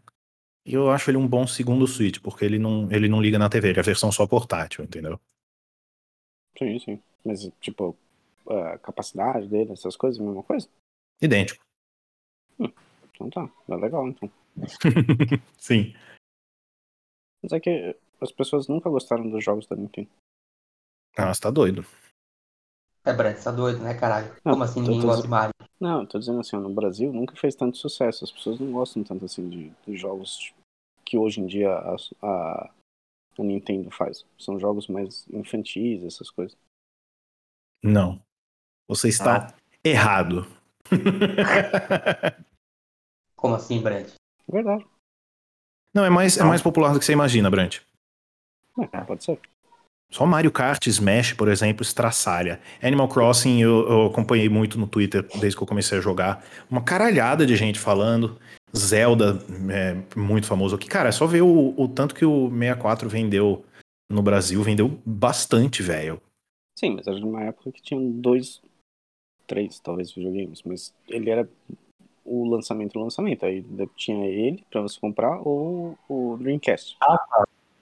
Eu acho ele um bom segundo Switch, porque ele não, ele não liga na TV, ele é a versão só portátil, entendeu? Sim, sim. Mas, tipo, a capacidade dele, essas coisas, a mesma coisa? Idêntico. Então tá, é legal, então. Sim. Mas é que as pessoas nunca gostaram dos jogos da Nintendo. Ah, você tá doido. É, Brett, você tá doido, né, caralho? Não, Como assim ninguém gosta de Mario? Não, eu tô dizendo assim, no Brasil nunca fez tanto sucesso. As pessoas não gostam tanto assim de, de jogos que hoje em dia a, a, a Nintendo faz. São jogos mais infantis, essas coisas. Não. Você está errado. Como assim, Brett? Verdade. Não, é mais, é mais popular do que você imagina, Brant. É, pode ser. Só Mario Kart, Smash, por exemplo, estraçalha. Animal Crossing eu, eu acompanhei muito no Twitter desde que eu comecei a jogar. Uma caralhada de gente falando. Zelda, é muito famoso aqui. Cara, é só ver o, o tanto que o 64 vendeu no Brasil. Vendeu bastante, velho. Sim, mas era numa época que tinha dois, três, talvez, videogames. Mas ele era o lançamento do lançamento. Aí tinha ele pra você comprar ou o Dreamcast.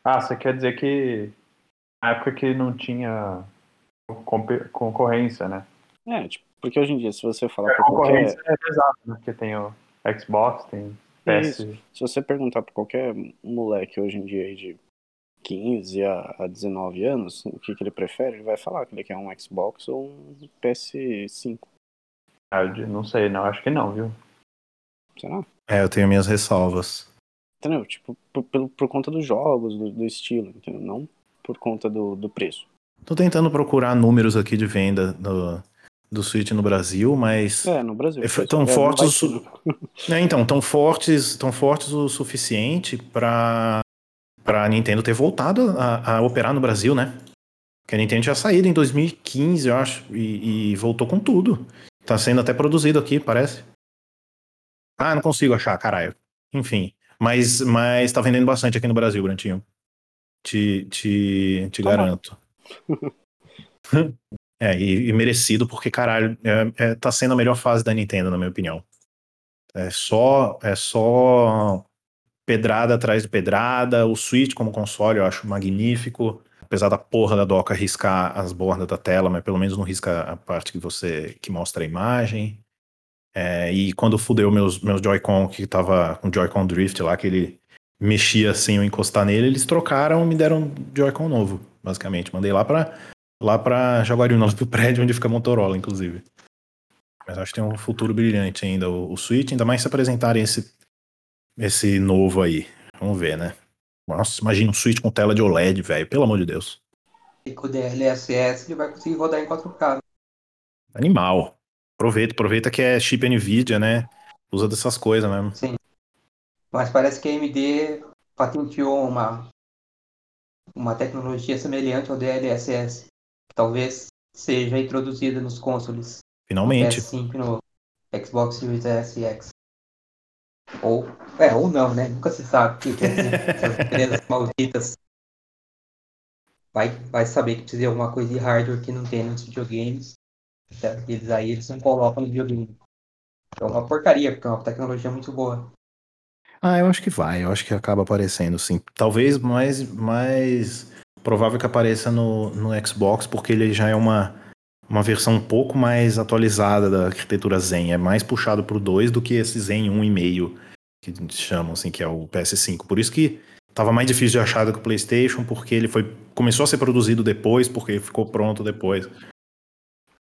Ah, você quer dizer que na época que não tinha concorrência, né? É, tipo, porque hoje em dia, se você falar A pra qualquer. concorrência é pesada, né? Porque tem o Xbox, tem PS. Isso. Se você perguntar pra qualquer moleque hoje em dia de 15 a, a 19 anos, o que, que ele prefere, ele vai falar que ele quer um Xbox ou um PS5. Ah, eu não sei, não, acho que não, viu? Será? É, eu tenho minhas ressalvas. Entendeu? Tipo, por, por, por conta dos jogos, do, do estilo, entendeu? Não por conta do, do preço. Tô tentando procurar números aqui de venda do, do Switch no Brasil, mas. É, no Brasil. É, tão É, fortes o. É, então, tão fortes, tão fortes o suficiente para para a Nintendo ter voltado a, a operar no Brasil, né? Que a Nintendo tinha saído em 2015, eu acho, e, e voltou com tudo. Tá sendo até produzido aqui, parece. Ah, não consigo achar, caralho. Enfim, mas, mas tá vendendo bastante aqui no Brasil, Brantinho. Te, te, te Tá garanto. É, e, e merecido, porque, caralho, é, é- tá sendo a melhor fase da Nintendo, na minha opinião. É só, é só pedrada atrás de pedrada. O Switch como console eu acho magnífico. Apesar da porra da doca riscar as bordas da tela, mas pelo menos não risca a parte que você que mostra a imagem. É, e quando fudeu meus, meus Joy-Con, que tava com Joy-Con Drift lá, que ele mexia sem eu encostar nele, eles trocaram e me deram um Joy-Con novo, basicamente. Mandei lá pra, lá pra Jaguariúna, lá pro prédio onde fica a Motorola, inclusive. Mas acho que tem um futuro brilhante ainda o, o Switch, ainda mais se apresentarem esse, esse novo aí. Vamos ver, né? Nossa, imagina um Switch com tela de OLED, velho. Pelo amor de Deus. E com o DLSS ele vai conseguir rodar em 4K. Animal. Aproveita, aproveita que é chip NVIDIA, né? Usa dessas coisas mesmo. Sim. Mas parece que a AMD patenteou uma, uma tecnologia semelhante ao DLSS, que talvez seja introduzida nos consoles Finalmente. PS5 no Xbox Series S e X. Ou, é, ou não, né? Nunca se sabe o que que é essas empresas malditas. Vai, vai saber que precisa de alguma coisa de hardware que não tem nos videogames. Eles aí eles não colocam no videogame. É uma porcaria, porque é uma tecnologia muito boa. Ah, eu acho que vai, eu acho que acaba aparecendo, sim. Talvez mais, mais provável que apareça no, no Xbox, porque ele já é uma, uma versão um pouco mais atualizada da arquitetura Zen. É mais puxado pro 2 do que esse Zen 1,5 que chamam, assim, que é o PS5. Por isso que tava mais difícil de achar do que o PlayStation, porque ele foi começou a ser produzido depois, porque ficou pronto depois.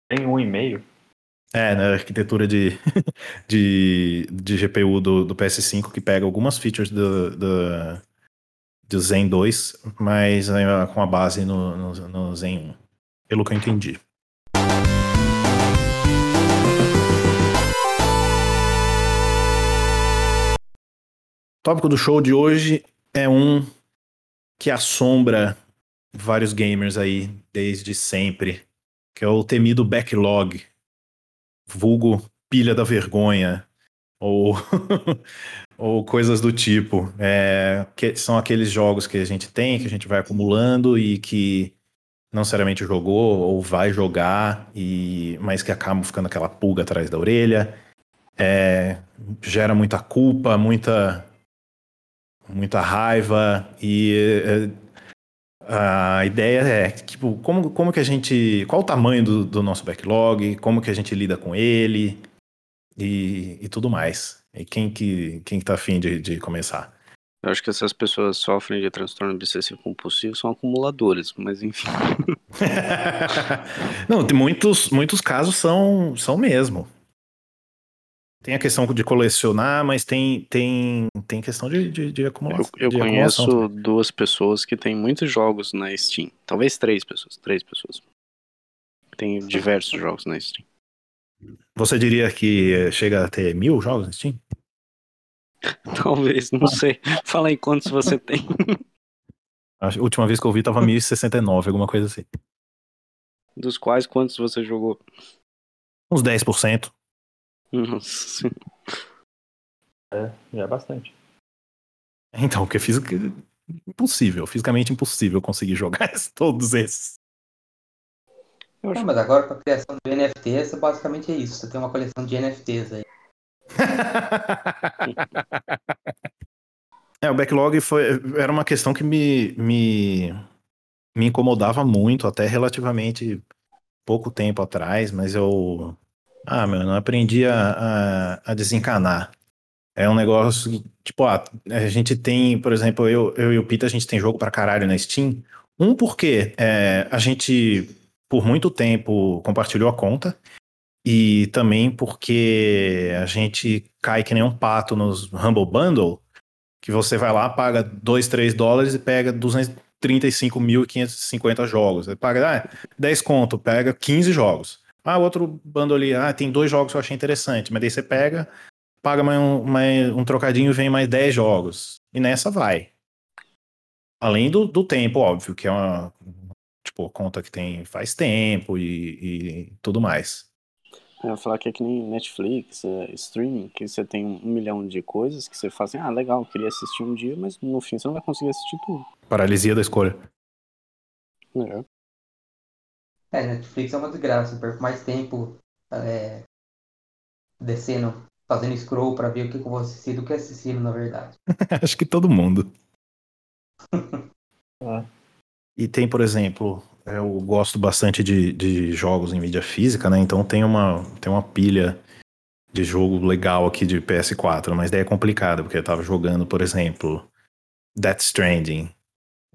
Tem um e-mail. É, na arquitetura de, de, de GPU do, do PS5 que pega algumas features do, do, do Zen 2, mas é, com a base no, no, no Zen 1. Pelo que eu entendi. O tópico do show de hoje é um que assombra vários gamers aí desde sempre, que é o temido backlog vulgo pilha da vergonha, ou, ou coisas do tipo. É, que são aqueles jogos que a gente tem, que a gente vai acumulando e que não seriamente jogou ou vai jogar, e mas que acabam ficando aquela pulga atrás da orelha. É, gera muita culpa, muita muita raiva e é, a ideia é, tipo, como, como que a gente. Qual o tamanho do, do nosso backlog, como que a gente lida com ele e, e tudo mais. E quem que, quem que tá afim de, de começar? Eu acho que essas pessoas sofrem de transtorno obsessivo compulsivo são acumuladores, mas enfim. Não, tem muitos, muitos casos são, são mesmo. Tem a questão de colecionar, mas tem, tem, tem questão de, de, de Eu, acumulação. eu de conheço acumulação. duas pessoas que têm muitos jogos na Steam. Talvez três pessoas. Três pessoas. Tem diversos jogos na Steam. Você diria que chega a ter mil jogos no Steam? Talvez, não sei. Fala aí quantos você tem. A última vez que eu vi tava 1069, alguma coisa assim. Dos quais quantos você jogou? Uns 10%. Nossa. É, já é bastante. Então, porque fiz impossível, fisicamente impossível conseguir jogar todos esses. Eu acho mas agora com a criação do NFTs, basicamente é isso. Você tem uma coleção de NFTs aí. é, o backlog foi, era uma questão que me, me, me incomodava muito, até relativamente pouco tempo atrás, mas eu. Ah, meu, não aprendi a, a, a desencanar. É um negócio que, tipo, ah, a gente tem, por exemplo, eu, eu e o Pita, a gente tem jogo pra caralho na Steam. Um porque é, a gente, por muito tempo, compartilhou a conta. E também porque a gente cai que nem um pato nos Humble Bundle, que você vai lá, paga 2, 3 dólares e pega 235.550 jogos. Você paga ah, 10 conto, pega 15 jogos. Ah, outro bundle ali, ah, tem dois jogos que eu achei interessante, mas daí você pega, paga mais um, mais um trocadinho e vem mais 10 jogos. E nessa vai. Além do, do tempo, óbvio, que é uma tipo, conta que tem faz tempo e, e tudo mais. Eu falar que é que nem Netflix, é, streaming, que você tem um milhão de coisas que você faz assim, ah, legal, queria assistir um dia, mas no fim você não vai conseguir assistir tudo. Paralisia da escolha. É. É, Netflix é uma desgraça. Eu perco mais tempo é, descendo, fazendo scroll pra ver o que eu vou assistir do que assistindo, na verdade. Acho que todo mundo. É. E tem, por exemplo, eu gosto bastante de, de jogos em mídia física, né? Então tem uma, tem uma pilha de jogo legal aqui de PS4, mas daí é complicado, porque eu tava jogando, por exemplo, Death Stranding.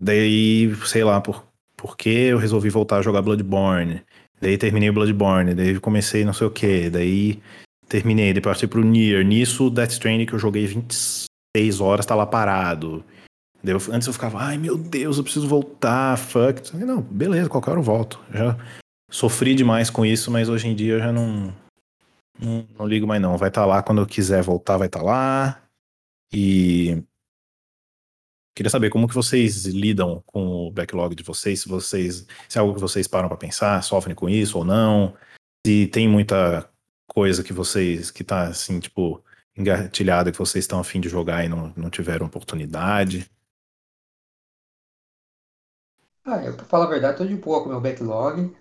Daí, sei lá, por, por que eu resolvi voltar a jogar Bloodborne. Daí terminei Bloodborne, daí comecei não sei o que, daí terminei, depois passei pro Nier. Nisso, Death Stranding que eu joguei 26 horas, tá lá parado. Daí eu- antes eu ficava, ai meu Deus, eu preciso voltar, fuck. Não, beleza, qualquer hora eu volto. Já sofri demais com isso, mas hoje em dia eu já não, não, não ligo mais não. Vai estar lá quando eu quiser voltar, vai estar lá. E queria saber como que vocês lidam com o backlog de vocês, se vocês, se é algo que vocês param pra pensar, sofrem com isso ou não, se tem muita coisa que vocês que tá assim, tipo, engatilhada que vocês estão afim de jogar e não, não tiveram oportunidade. Ah, eu, pra falar a verdade, tô de boa com o meu backlog.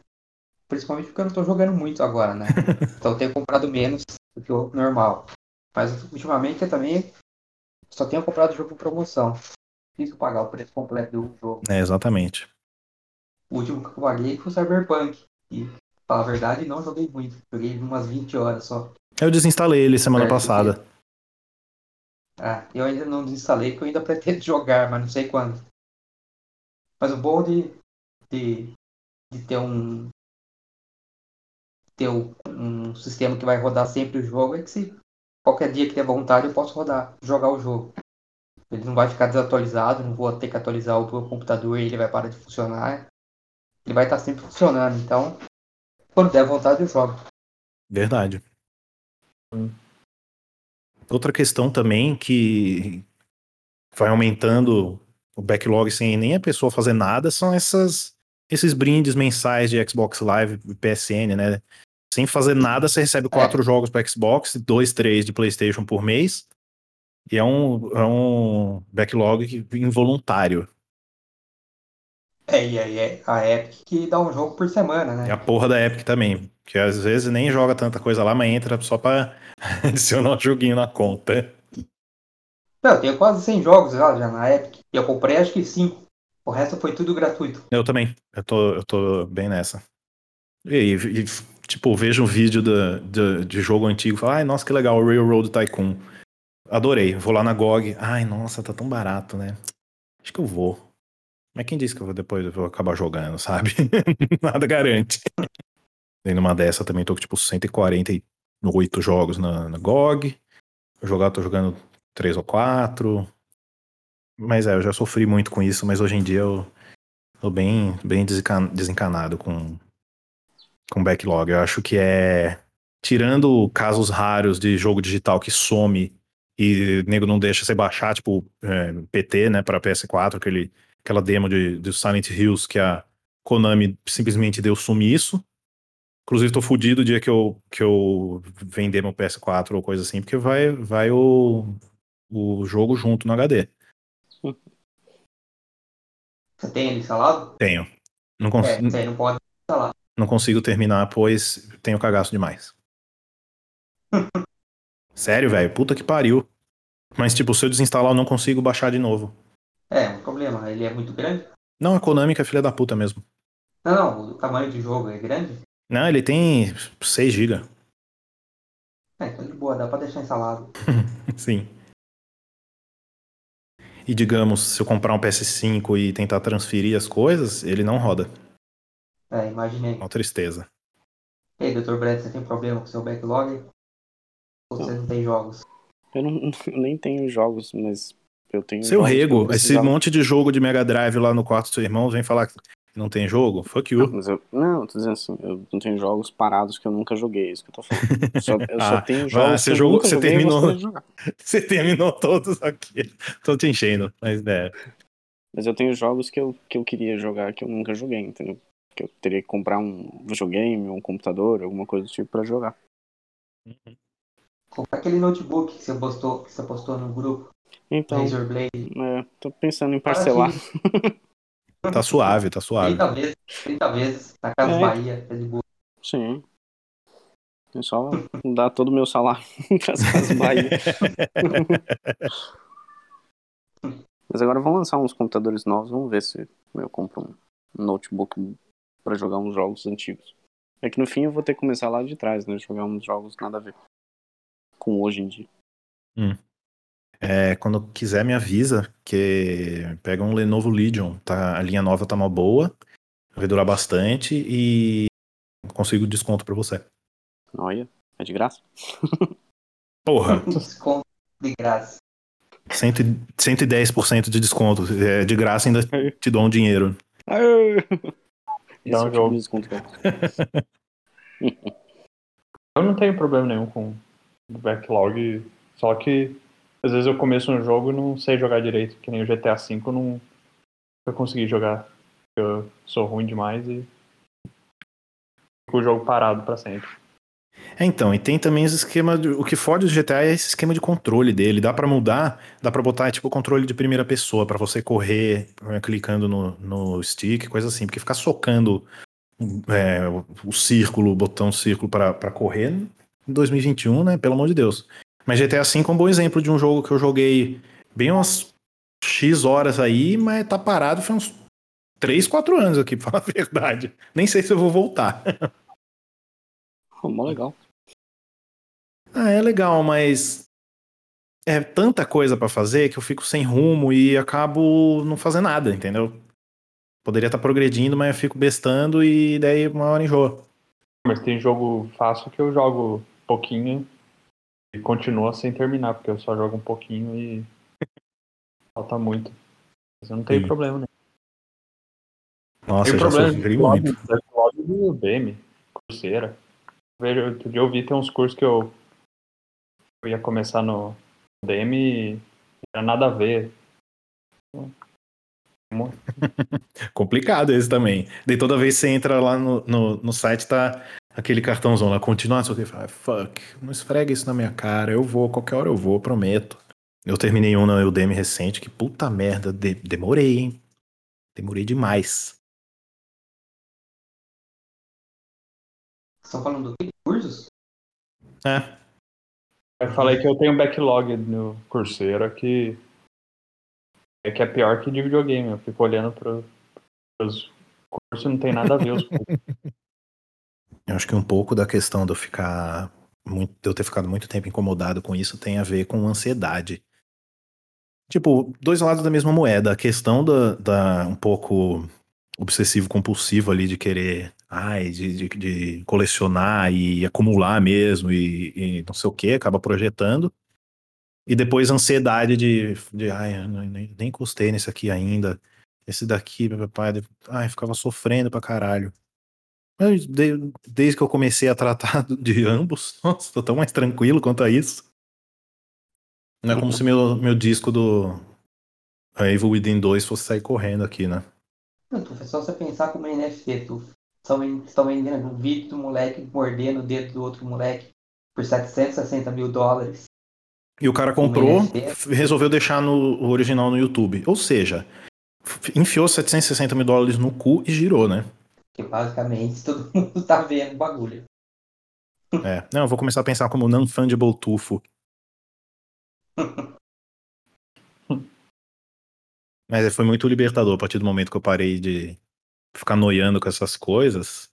Principalmente porque eu não tô jogando muito agora, né? Então eu tenho comprado menos do que o normal. Mas ultimamente eu também só tenho comprado jogo por promoção. Difícil pagar o preço completo do jogo. É, exatamente. O último que eu paguei foi o Cyberpunk. E, pra falar a verdade, não joguei muito. Joguei umas 20 horas só. Eu desinstalei ele semana É, passada. Ah, eu ainda não desinstalei porque eu ainda pretendo jogar, mas não sei quando. Mas o bom de, de, de ter um ter um, um sistema que vai rodar sempre o jogo é que se qualquer dia que der vontade eu posso rodar, jogar o jogo. Ele não vai ficar desatualizado, não vou ter que atualizar o meu computador e ele vai parar de funcionar. Ele vai estar sempre funcionando, então quando der vontade eu jogo. Verdade. Hum. Outra questão também que vai aumentando o backlog sem nem a pessoa fazer nada são essas esses brindes mensais de Xbox Live e PSN, né? Sem fazer nada, você recebe quatro jogos para Xbox, dois, três de PlayStation por mês. E é um, é um backlog involuntário. É, e aí é a Epic que dá um jogo por semana, né? E a porra da Epic também. Que às vezes nem joga tanta coisa lá, mas entra só pra adicionar um joguinho na conta. Não, eu tenho quase 100 jogos já, já na Epic. E eu comprei acho que 5. O resto foi tudo gratuito. Eu também. Eu tô, eu tô bem nessa. E, aí, e, tipo, vejo um vídeo da- da- de jogo antigo e falo, ai, nossa, que legal, Railroad Tycoon. Adorei. Vou lá na GOG. Ai, nossa, tá tão barato, né? Acho que eu vou. Mas quem disse que eu vou depois eu vou acabar jogando, sabe? Nada garante. E numa dessa também tô com tipo 148 jogos na, na GOG. Eu jogar, tô jogando 3 ou 4. Mas é, eu já sofri muito com isso, mas hoje em dia eu tô bem, bem desenca- desencanado com, com backlog. Eu acho que é. Tirando casos raros de jogo digital que some e o nego não deixa você baixar, tipo é, PT, né, pra PS4, aquele, aquela demo de, de Silent Hills que a Konami simplesmente deu sumiço. Inclusive, tô fudido o dia que eu, que eu vender meu PS4 ou coisa assim, porque vai, vai o, o jogo junto no HD. Você tem ele instalado? Tenho. Não, cons É, não pode instalar. não consigo terminar, pois tenho cagaço demais. Sério, velho? Puta que pariu. Mas, tipo, se eu desinstalar, eu não consigo baixar de novo. É, um problema. Ele é muito grande? Não, a Konami que é filha da puta mesmo. Não, não. O tamanho do jogo é grande? Não, ele tem 6 GB. É, então de boa, dá pra deixar instalado. Sim. E digamos, se eu comprar um PS5 e tentar transferir as coisas, ele não roda. É, imaginei. Uma tristeza. E aí, Dr. Brett, você tem problema com seu backlog? Ou você não tem jogos? Eu não, eu nem tenho jogos, mas eu tenho. Seu rego, esse monte de jogo de Mega Drive lá no quarto do seu irmão vem falar que não tem jogo? Fuck Não, you. mas eu, não, eu tô dizendo assim, eu não tenho jogos parados que eu nunca joguei, é isso que eu tô falando. Eu só, eu só Ah, tenho mas jogos você que eu jogou- nunca você joguei terminou. Você terminou todos aqui. Tô te enchendo, mas é. Mas eu tenho jogos que eu, que eu queria jogar que eu nunca joguei, entendeu? Que eu teria que comprar um videogame, um computador, alguma coisa do tipo pra jogar. Comprar aquele notebook que você postou, que você postou no grupo, Então, Razor Blade. é, tô pensando em parcelar. Tá suave, tá suave. 30 vezes, 30 vezes, na Casa É. Bahia, boa. Sim. É só dar todo o meu salário pras casas Bahia. Mas agora vão lançar uns computadores novos, vamos ver se eu compro um notebook pra jogar uns jogos antigos. É que no fim eu vou ter que começar lá de trás, né? Jogar uns jogos nada a ver com hoje em dia. É, quando quiser me avisa que pega um Lenovo Legion, tá? A linha nova tá uma boa, vai durar bastante e consigo desconto pra você. Olha, é de graça? Porra, Desconto de graça. 100, 110% de desconto. É, de graça ainda te dou um dinheiro. Esse Dá é um tipo jogo. de desconto eu- não tenho problema nenhum com backlog, só que às vezes eu começo um jogo e não sei jogar direito, que nem o GTA V eu não eu consegui jogar. Eu sou ruim demais e fico o jogo parado pra sempre. É, então, e tem também esse esquema. De, o que fode o GTA é esse esquema de controle dele. Dá pra mudar, dá pra botar tipo controle de primeira pessoa, pra você correr eh, clicando no, no stick, coisa assim. Porque ficar socando é, o, o círculo, o botão círculo pra correr em 2021, né? Pelo amor de Deus. Mas GTA V é um bom exemplo de um jogo que eu joguei bem umas X horas aí, mas tá parado foi uns 3, 4 anos aqui, pra falar a verdade. Nem sei se eu vou voltar. Oh, mó legal. Ah, é legal, mas é tanta coisa pra fazer que eu fico sem rumo e acabo não fazendo nada, entendeu? Poderia estar progredindo, mas eu fico bestando e daí uma hora enjoa. Mas tem jogo fácil que eu jogo pouquinho e continua sem terminar, porque eu só jogo um pouquinho e falta muito. Mas eu não tenho Sim. problema nenhum. Nossa, Tem eu já problema sofri de muito. backlog do BM, curseira. Vejo, outro dia eu vi tem uns cursos que eu, eu ia começar no DM e era nada a ver. Complicado esse também. Daí toda vez que você entra lá no, no, no site, tá aquele cartãozão lá, continuar, só que fala, fuck, não esfrega isso na minha cara, eu vou, qualquer hora eu vou, prometo. Eu terminei um na Udemy recente, que puta merda, de- demorei, hein? Demorei demais. Estão falando do quê? Cursos? É, Eu falei que eu tenho backlog no Coursera que é que é pior que de videogame. Eu fico olhando para os cursos e não tem nada a ver os cursos. Eu acho que um pouco da questão de eu ficar muito, de eu ter ficado muito tempo incomodado com isso tem a ver com ansiedade. Tipo, dois lados da mesma moeda. A questão da, da um pouco obsessivo compulsivo ali de querer, ai, de, de, de colecionar e acumular mesmo e, e não sei o que, acaba projetando. E depois ansiedade de, de ai, nem, nem encostei nesse aqui ainda. Esse daqui, meu pai, ai, ficava sofrendo pra caralho. Desde que eu comecei a tratar de ambos, nossa, tô tão mais tranquilo quanto a isso. Não é como se meu, meu disco do a Evil Within 2 fosse sair correndo aqui, né? Não, tu, é só você pensar como é NFT, tu. Estão ven- estão vendendo um vídeo do moleque mordendo o dedo do outro moleque por 760 mil dólares. E o cara comprou, resolveu deixar no o original no YouTube. Ou seja, enfiou 760 mil dólares no cu e girou, né? Que basicamente todo mundo tá vendo o bagulho. É. Não, eu vou começar a pensar como non-fungible tufo. Mas foi muito libertador a partir do momento que eu parei de ficar noiando com essas coisas.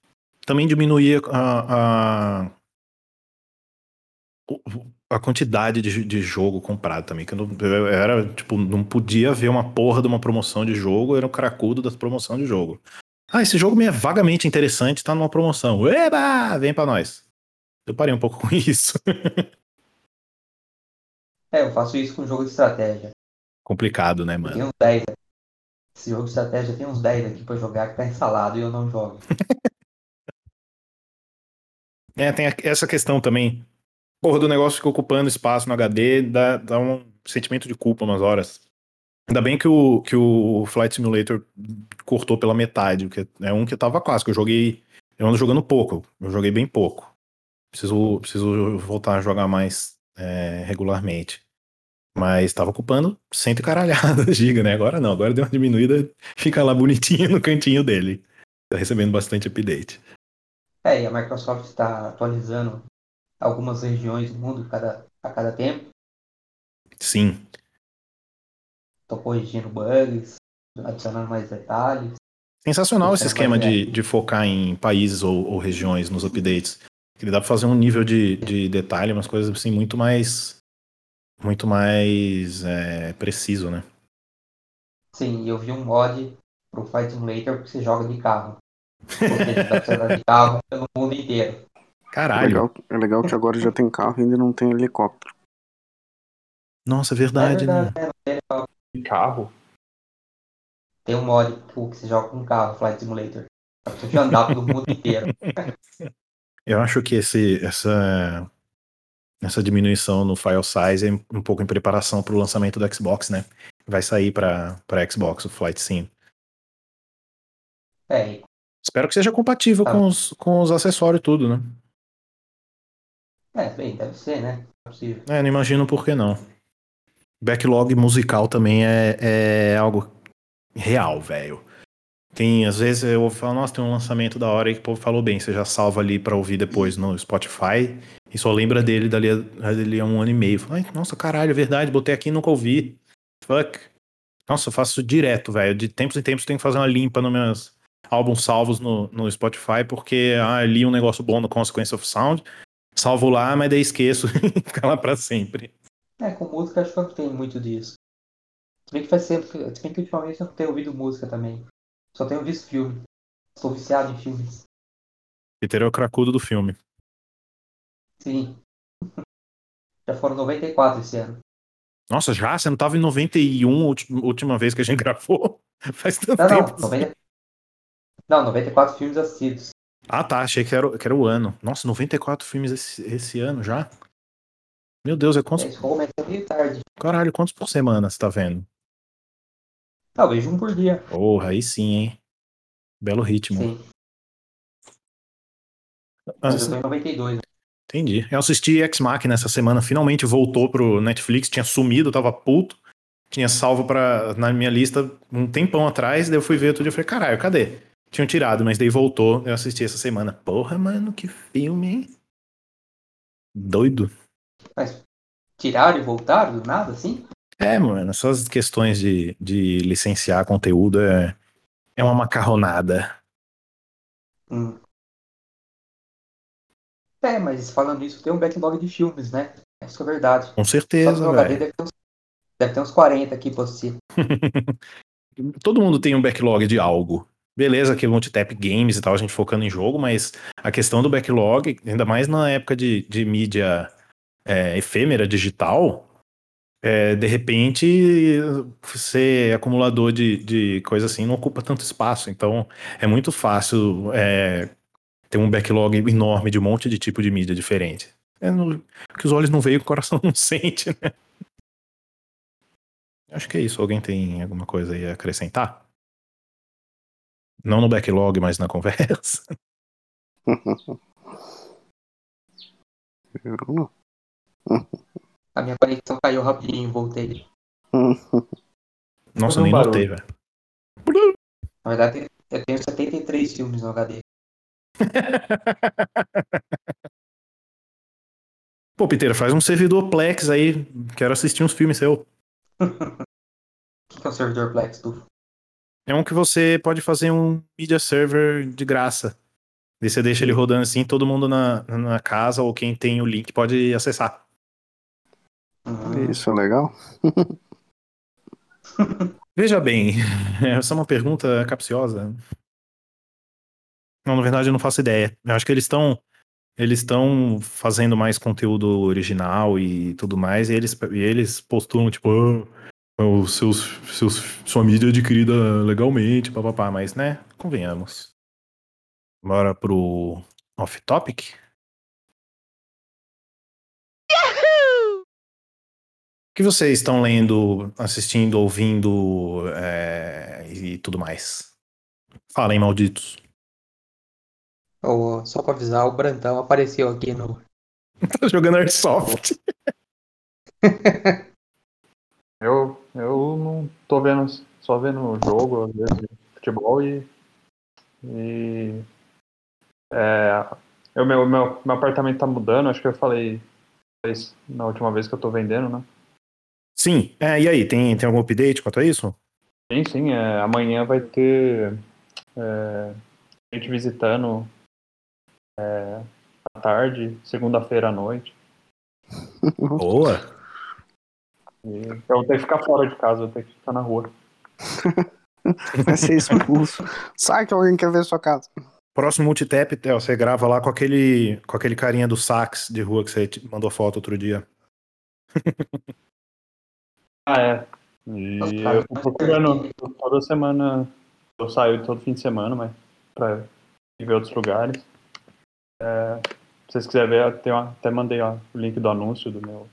Também diminuía a, a- a quantidade de, de jogo comprado também. Que eu, não, eu era, tipo, não podia ver uma porra de uma promoção de jogo, eu era um cracudo da promoção de jogo. Ah, esse jogo me é vagamente interessante, tá numa promoção. Eba! Vem pra nós. Eu parei um pouco com isso. É, eu faço isso com jogo de estratégia. Complicado, né, Tem mano? uns 10. Esse jogo de estratégia tem uns 10 aqui pra jogar que tá instalado e eu não jogo. É, tem essa questão também. Porra, do negócio fica ocupando espaço no HD, dá, dá um sentimento de culpa umas horas. Ainda bem que o, que o Flight Simulator cortou pela metade, porque é um que tava clássico. Eu joguei. Eu ando jogando pouco. Eu joguei bem pouco. Preciso, preciso voltar a jogar mais é, regularmente. Mas tava ocupando cento e caralhada giga, né? Agora não, agora deu uma diminuída, fica lá bonitinho no cantinho dele. Tá recebendo bastante update. É, e a Microsoft está atualizando algumas regiões do mundo cada, a cada tempo. Sim, Tô corrigindo bugs, adicionando mais detalhes. Sensacional esse é esquema de, de focar em países ou, ou regiões nos updates. Ele dá pra fazer um nível de, de detalhe, umas coisas assim muito mais. Muito mais é, preciso, né? Sim, e eu vi um mod pro Flight Simulator que você joga de carro. Ou seja, dá pra você andar de carro pelo mundo inteiro. É Caralho. legal, é legal que agora já tem carro e ainda não tem helicóptero. Nossa, é É verdade, né? verdade, né? De carro? Tem um mod pô, que você joga com um carro, Flight Simulator. Pra você andar pelo mundo inteiro. Eu acho que esse, essa, essa diminuição no file size é um pouco em preparação pro lançamento do Xbox, né? Vai sair pra, pra Xbox o Flight Sim. É, Espero que seja compatível Ah. com, os, com os acessórios e tudo, né? é, bem, deve ser, né? Não é possível. É, não imagino por que não. Backlog musical também é, é algo real, velho. Tem, às vezes eu falo, nossa, tem um lançamento da hora e que o povo falou bem, você já salva ali pra ouvir depois no Spotify e só lembra dele dali a, dali a um ano e meio. Fala, nossa, caralho, é verdade, botei aqui e nunca ouvi. Fuck. Nossa, eu faço direto, velho. De tempos em tempos eu tenho que fazer uma limpa nos meus álbuns salvos no, no Spotify, porque ah, li um negócio bom no Consequence of Sound, salvo lá, mas daí esqueço e fica lá pra sempre. É, com música acho que não tenho muito disso. Se bem que faz tempo, que- se bem que ultimamente eu não tenho ouvido música também. Só tenho visto filme. Estou viciado em filmes. Peter é o cracudo do filme. Sim. Já foram 94 esse ano. Nossa, já? Você não tava em 91, ulti- última vez que a gente gravou? Faz tanto Não, não, tempo. 90... não, 94 filmes assistidos. Ah, tá. Achei que era, o- que era o ano. Nossa, 94 filmes esse, esse ano já? Meu Deus, é É, quantos. começa meio tarde. Caralho, quantos por semana você tá vendo? Talvez um por dia. Porra, aí sim, hein? Belo ritmo. Sim. Ah, Mas eu tô em 92. Entendi. Eu assisti Ex Machina essa semana, finalmente voltou pro Netflix, tinha sumido, tava puto. Tinha salvo pra, na minha lista um tempão atrás, daí eu fui ver outro dia e falei, caralho, cadê? Tinham tirado, mas daí voltou, eu assisti essa semana. Porra, mano, que filme, hein? Doido. Mas tiraram e voltaram do nada, assim? É, mano, essas questões de, de licenciar conteúdo é, é uma macarronada. Hum. É, mas falando isso, tem um backlog de filmes, né? Isso é verdade. Com certeza, velho. deve ter, uns, deve ter uns 40 aqui pra assistir. Todo mundo tem um backlog de algo. Beleza, que multitap games e tal, a gente focando em jogo, mas a questão do backlog, ainda mais na época de, de mídia é, efêmera, digital, é, de repente ser acumulador de, de coisa assim não ocupa tanto espaço. Então é muito fácil é, ter um backlog enorme de um monte de tipo de mídia diferente. É no- que os olhos não veem, o coração não sente, né? Acho que é isso. Alguém tem alguma coisa aí a acrescentar? Não no backlog, mas na conversa. Eu não. A minha conexão caiu rapidinho, voltei. Nossa, um nem barulho. notei, velho. Na verdade, eu tenho 73 filmes no HD. Pô, Piteira, faz um servidor Plex aí. Quero assistir uns filmes seu. O que que é o servidor Plex do? É um que você pode fazer um media server de graça. E você deixa ele rodando assim, todo mundo na, na casa ou quem tem o link pode acessar. Hum. Isso é legal? Veja bem, essa é uma pergunta capciosa. Não, na verdade eu não faço ideia. Eu acho que eles estão eles estão fazendo mais conteúdo original e tudo mais, e eles, e eles postulam, tipo, ah, os seus, seus, sua mídia é adquirida legalmente, papapá, mas, né, convenhamos. Bora pro off-topic? Que vocês estão lendo, assistindo, ouvindo é, e tudo mais? Falem, malditos. Ô, só pra avisar, o Brantão apareceu aqui no. tá jogando Airsoft. Eu, eu não tô vendo, só vendo jogo, às vezes, futebol e. E. É, eu, meu, meu, meu apartamento tá mudando, acho que eu falei na última vez que eu tô vendendo, né? Sim, é, e aí, tem, tem algum update quanto a isso? Sim, sim, é, amanhã vai ter é, gente visitando é, à tarde, segunda-feira à noite. Boa! E eu vou ter que ficar fora de casa, eu vou ter que ficar na rua. Vai ser expulso. Sai que alguém quer ver sua casa. Próximo multitap, Theo, você grava lá com aquele, com aquele carinha do sax de rua que você mandou foto outro dia. Ah, é. E Nossa, eu tô procurando toda semana. Eu saio todo fim de semana, mas pra ir ver outros lugares. É, se vocês quiserem ver, uma- até mandei ó, o link do anúncio do meu.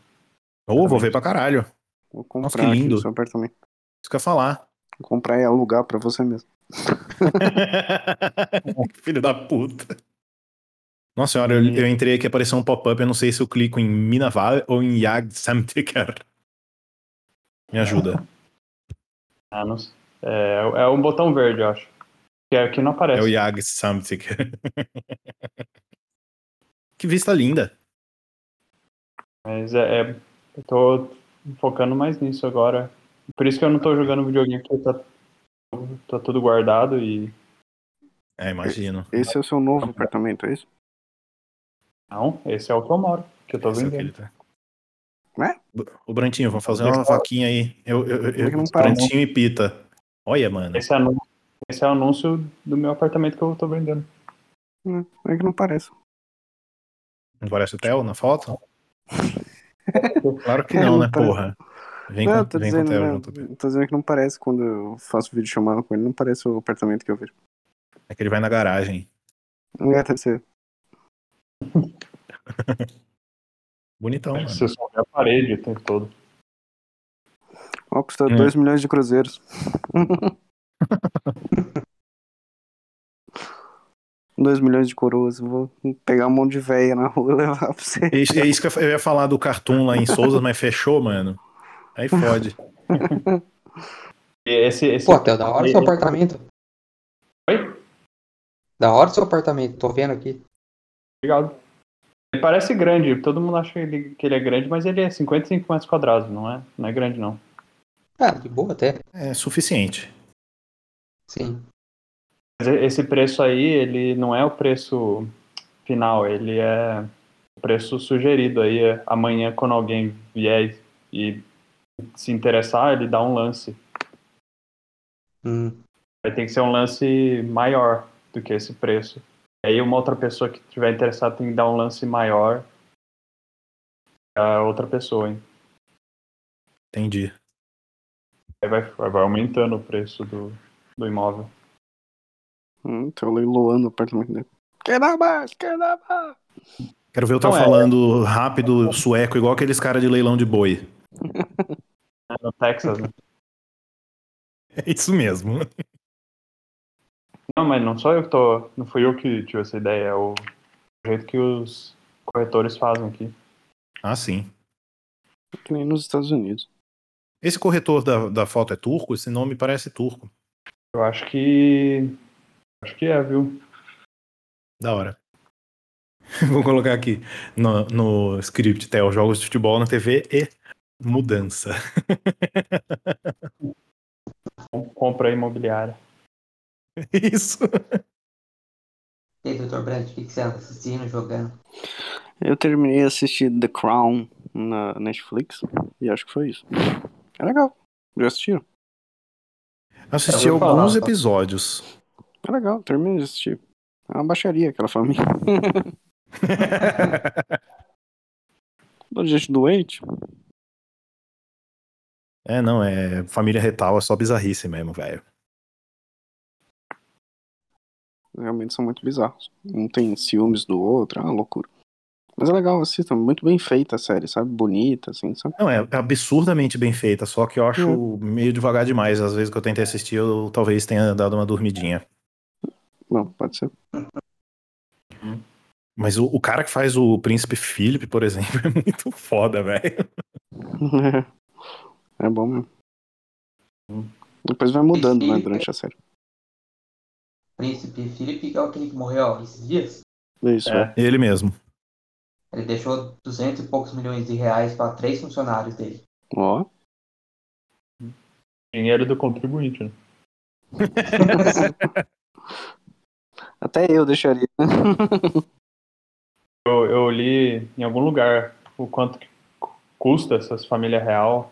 Ou vou ver pra caralho. Vou Nossa, comprar que aqui lindo. seu apartamento. Isso que eu ia falar. Vou comprar e alugar pra você mesmo. Filho da puta. Nossa senhora, eu, eu entrei aqui e apareceu um pop-up. Eu não sei se eu clico em Minaval ou em Yag Samtiker. Me ajuda. Ah, não sei. É, é um botão verde, eu acho. Que é que não É aparece. o Yag Samtiker. que vista linda. Mas é, é- eu tô focando mais nisso agora. Por isso que eu não tô jogando videogame, porque tá, tá tudo guardado e. É, imagino. Esse é o seu novo apartamento, é isso? Não, esse é o que eu moro, que eu tô Esse é o que vendendo. ele tá. Ué? Ô, Brantinho, vamos fazer uma vaquinha aí. Eu, eu, eu, é que não para, Brantinho e Pita. Olha, mano. Esse, anúncio, esse é o anúncio do meu apartamento que eu tô vendendo. É que não parece. Não parece o Theo na foto? Claro que É, não, não né, parece. porra? Vem não, com, tô vem com o dizendo, Theo não, junto. tô dizendo que não parece quando eu faço vídeo chamado com ele, não parece o apartamento que eu vejo. É que ele vai na garagem. É, deve ser. Bonitão, mano. Você só vê a parede o tempo todo. Ó, custa É. 2 milhões de cruzeiros. 2 milhões de coroas. Vou pegar um monte de véia na rua e levar pra você. É isso- é isso que eu ia falar do cartoon lá em Souza, mas fechou, mano. Aí fode. Esse, esse, Pô, Theo, da hora seu apartamento. Oi? Da hora seu apartamento, tô vendo aqui. Obrigado. Ele parece grande, todo mundo acha que ele, que ele é grande, mas ele é 55 metros quadrados, não é? Não é grande, não. Ah, de boa até. É suficiente. Sim. Mas esse preço aí, ele não é o preço final, ele é o preço sugerido aí. é Amanhã, quando alguém vier e se interessar, ele dá um lance. Hum. Vai ter que ser um lance maior do que esse preço. Aí uma outra pessoa que estiver interessada tem que dar um lance maior a outra pessoa, hein? Entendi. Aí vai, vai aumentando o preço do, do imóvel. Hum, tô leiloando o apartamento dele. Quer dar mais? Quer dar mais? Quero ver o Theo é- falando rápido, sueco, igual aqueles caras de leilão de boi. É No Texas, né? É isso mesmo. Não, mas não sou eu que tô. Não fui eu que tive essa ideia, é o jeito que os corretores fazem aqui. Ah, sim. Que nem nos Estados Unidos. Esse corretor da, da foto é turco? Esse nome parece turco. Eu acho que. Acho que é, viu? Da hora. Vou colocar aqui no, no script, Theo, jogos de futebol na TV e mudança. Compra imobiliária. Isso. E aí, Dr. Brandt, o que, você assistindo, jogando? Eu terminei de assistir The Crown na Netflix e acho que foi isso. É legal. Já assistiram? Assisti falar, alguns tá? episódios. É legal, termina de assistir. É uma baixaria aquela família. Toda gente doente. é, não, é. Família retal é só bizarrice mesmo, velho. Realmente são muito bizarros. Um tem ciúmes do outro, é uma loucura. Mas é legal, assistam. Muito bem feita a série, sabe? Bonita, assim, sabe? Não, é absurdamente bem feita, só que eu acho meio devagar demais. Às vezes que eu tentei assistir, eu talvez tenha dado uma dormidinha. Não, pode ser. Mas o, o cara que faz o Príncipe Philip, por exemplo, é muito foda, velho. é bom mesmo. Depois vai mudando, né, durante a série. Príncipe Felipe, que é aquele que morreu ó, esses dias. Isso, É. é. Ele mesmo. Ele deixou 200 e poucos milhões de reais para três funcionários dele. Ó. Dinheiro do contribuinte, né? Até eu deixaria. Eu, eu li em algum lugar o quanto que custa essas famílias real.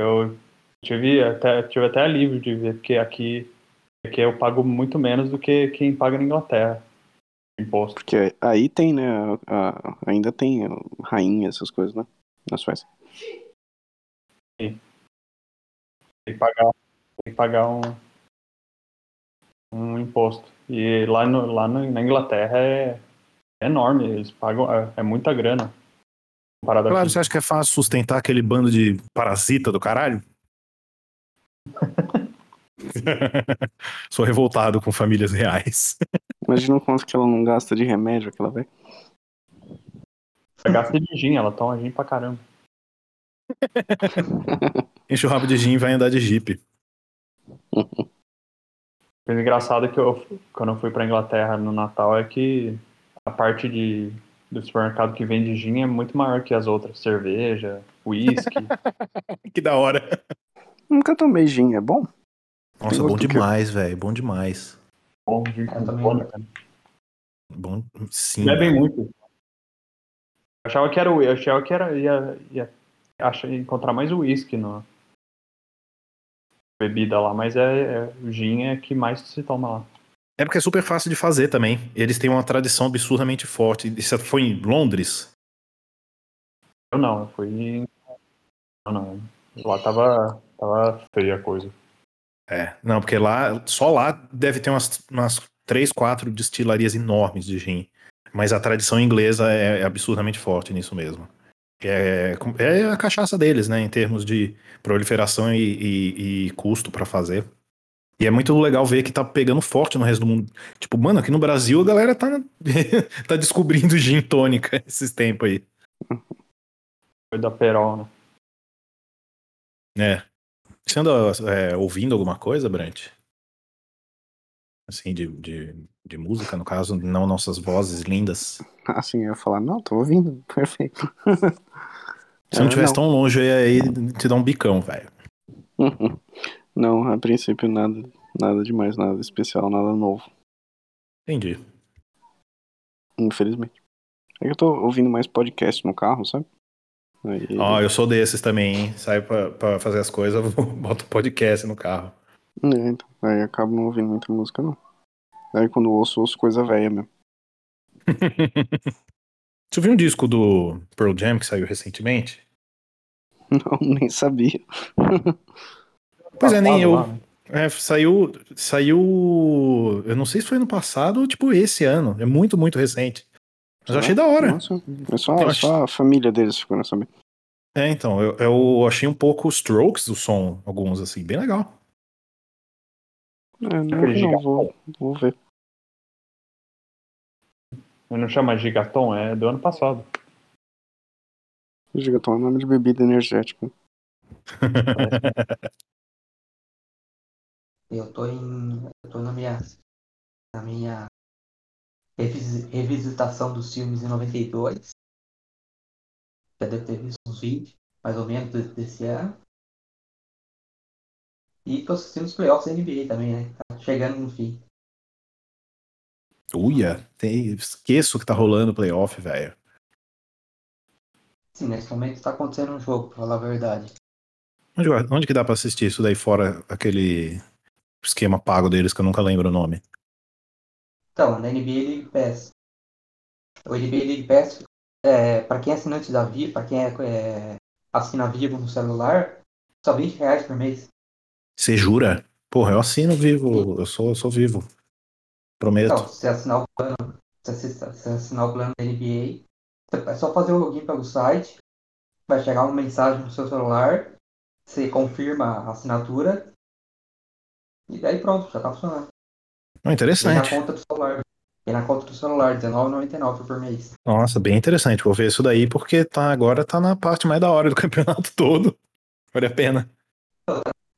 Eu tive até, tive até alívio de ver, porque aqui, aqui eu pago muito menos do que quem paga na Inglaterra. Imposto. Porque aí tem, né? a- a- ainda tem rainha, essas coisas, né? Na Suécia. Tem que pagar, tem que pagar um, um imposto. E lá, no, lá no- na Inglaterra é, é enorme, eles pagam, é, é muita grana. Comparado Claro, aqui. você acha que é fácil sustentar aquele bando de parasita do caralho? Sou revoltado com famílias reais. Imagina o quanto que ela não gasta de remédio, aquela velha. Ela gasta de gin, ela toma gin pra caramba. Enche o rabo de gin e vai andar de jipe. coisa engraçada é que eu, quando eu fui pra Inglaterra no Natal é que a parte de, do supermercado que vende gin é muito maior que as outras. Cerveja, uísque. Que da hora. Nunca tomei gin, é bom? Nossa, bom demais, velho. Bom demais. bom. Bom, sim. Bebem velho. muito. Eu achava que era o eu achava que era ia, ia achar, encontrar mais o uísque na bebida lá, mas é, é o gin é que mais se toma lá. É porque é super fácil de fazer também. Eles têm uma tradição absurdamente forte. Isso foi em Londres? Eu não, eu fui em... não, não. Lá tava tava feia a coisa. É. Não, porque lá, só lá deve ter umas, umas três, quatro destilarias enormes de gin. Mas a tradição inglesa é, é absurdamente forte nisso mesmo. É, é a cachaça deles, né? Em termos de proliferação e, e- e custo pra fazer. E é muito legal ver que tá pegando forte no resto do mundo. Tipo, mano, aqui no Brasil a galera tá, tá descobrindo gin tônica esses tempos aí. Foi da Perol, né? É. Você anda é, ouvindo alguma coisa, Brant? Assim, de, de, de música, no caso, não nossas vozes lindas. Assim, eu ia falar, não, tô ouvindo, perfeito. Se não É, tivesse não. tão longe, eu ia aí te dar um bicão, velho. Não, a princípio nada, nada demais, nada especial, nada novo, Entendi. infelizmente. É que eu tô ouvindo mais podcast no carro, sabe? Ó, eu sou desses também, hein? Saio pra, pra fazer as coisas, boto podcast no carro. É, então, aí acabo não ouvindo muita música, não. Aí quando ouço, ouço coisa velha mesmo. Você viu um disco do Pearl Jam que saiu recentemente? Não, nem sabia. Pois é, nem eu. né? É, saiu. Saiu. Eu não sei se foi ano passado ou tipo esse ano. É muito, muito recente. Mas eu achei da hora. Nossa, é só, Eu é só a família deles ficou nessa sabendo. É, então, eu, eu achei um pouco strokes o som, alguns, assim, bem legal. É, não, não vou, vou ver. Ele não chama Gigaton, é do ano passado. Gigaton é nome de bebida energética. Eu tô em. Eu tô na minha. Na minha. Revis- revisitação dos filmes em 92. Já deve ter visto uns 20, mais ou menos, de- desse ano. E tô assistindo os playoffs da NBA também, né? Tá chegando no fim. Uia, tem, esqueço que tá rolando playoff, velho. Sim, nesse momento está acontecendo um jogo, pra falar a verdade. Onde, onde que dá pra assistir isso daí fora aquele esquema pago deles que eu nunca lembro o nome? Então, na NBA League Pass. O NBA League Pass, é, para quem é assinante da Vivo, para quem é, é, assina Vivo no celular, só 20 reais por mês. Você jura? Porra, eu assino vivo, eu sou, eu sou vivo. Prometo. Então, se você assinar o plano, se você se assinar o plano da NBA, é só fazer o login pelo site, vai chegar uma mensagem no seu celular, você confirma a assinatura, e daí pronto, já tá funcionando. Ah, Vem na interessante. conta do celular. Vem na conta do celular, R$19,99 por mês. Nossa, bem interessante. Vou ver isso daí porque tá, agora tá na parte mais da hora do campeonato todo. Vale a pena.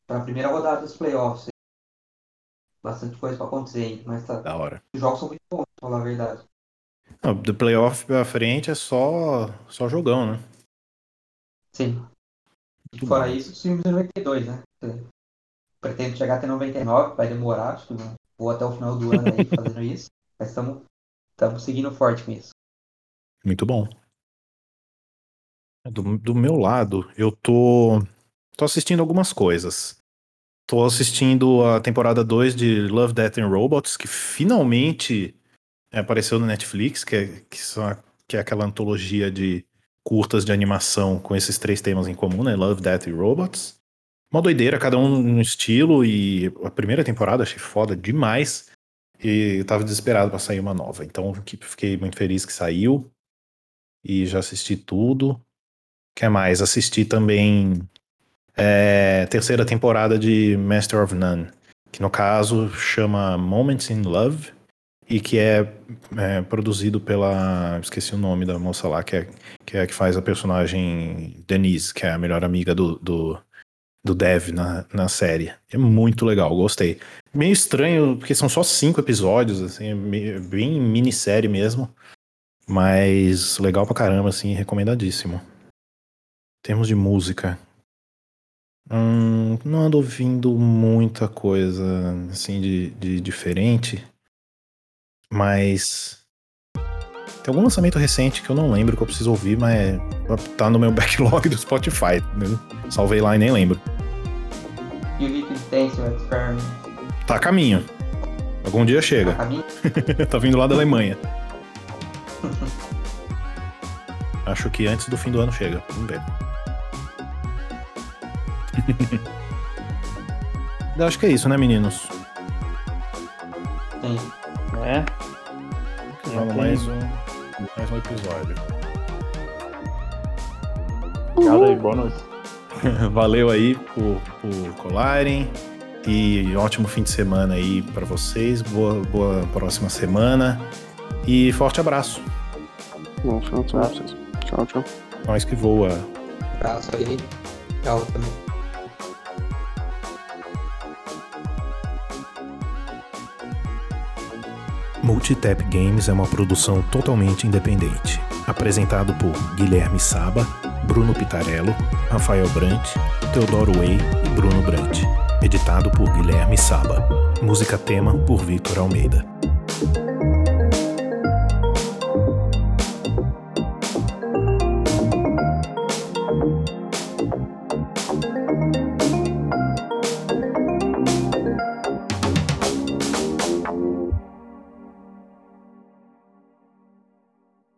Pra primeira rodada dos playoffs. Bastante coisa pra acontecer ainda, mas tá. Da hora. Os jogos são muito bons, pra falar a verdade. Não, do playoff pra frente é só, só jogão, né? Sim. Muito Fora bom. isso, os filmes de 92, né? Pretendo chegar até 99, vai demorar, acho que vou até o final do ano aí fazendo isso. Mas estamos seguindo forte com isso. Muito bom. Do, do meu lado, eu tô, tô assistindo algumas coisas. Tô assistindo a temporada 2 de Love, Death and Robots, que finalmente apareceu no Netflix, que é, que, são a- que é aquela antologia de curtas de animação com esses três temas em comum, né? Love, Death e Robots. Uma doideira, cada um no estilo, e a primeira temporada achei foda demais. E eu tava desesperado pra sair uma nova. Então que- fiquei muito feliz que saiu. E já assisti tudo. O que mais? Assisti também é, terceira temporada de Master of None. Que no caso chama Moments in Love. E que é, é, produzido pela. Esqueci o nome da moça lá, que é, que é a que faz a personagem Denise, que é a melhor amiga do, do, do Dev na, na série. É muito legal, gostei. Meio estranho, porque são só cinco episódios, assim, é meio- bem minissérie mesmo. Mas legal pra caramba, assim, recomendadíssimo. Em termos de música. hum, não ando ouvindo muita coisa, assim, de, de diferente. Mas. Tem algum lançamento recente que eu não lembro que eu preciso ouvir, mas tá no meu backlog do Spotify. entendeu? Salvei lá e nem lembro. Tá a caminho. Algum dia chega. caminho. tá vindo lá da Alemanha. Acho que antes do fim do ano chega. Vamos ver. Eu Acho que é isso, né, meninos? Tem. É. Vamos mais um, mais um episódio. Obrigado aí, boa noite. Valeu aí por, por colarem. E ótimo fim de semana aí pra vocês. Boa, boa próxima semana. E forte abraço. Bom final de semana pra vocês. Tchau, tchau. Nós que voa. Abraço aí. Tchau também. Multitap Games é uma produção totalmente independente. Apresentado por Guilherme Saba, Bruno Pitarello, Rafael Brant, Teodoro Way e Bruno Brant. Editado por Guilherme Saba. Música tema por Victor Almeida.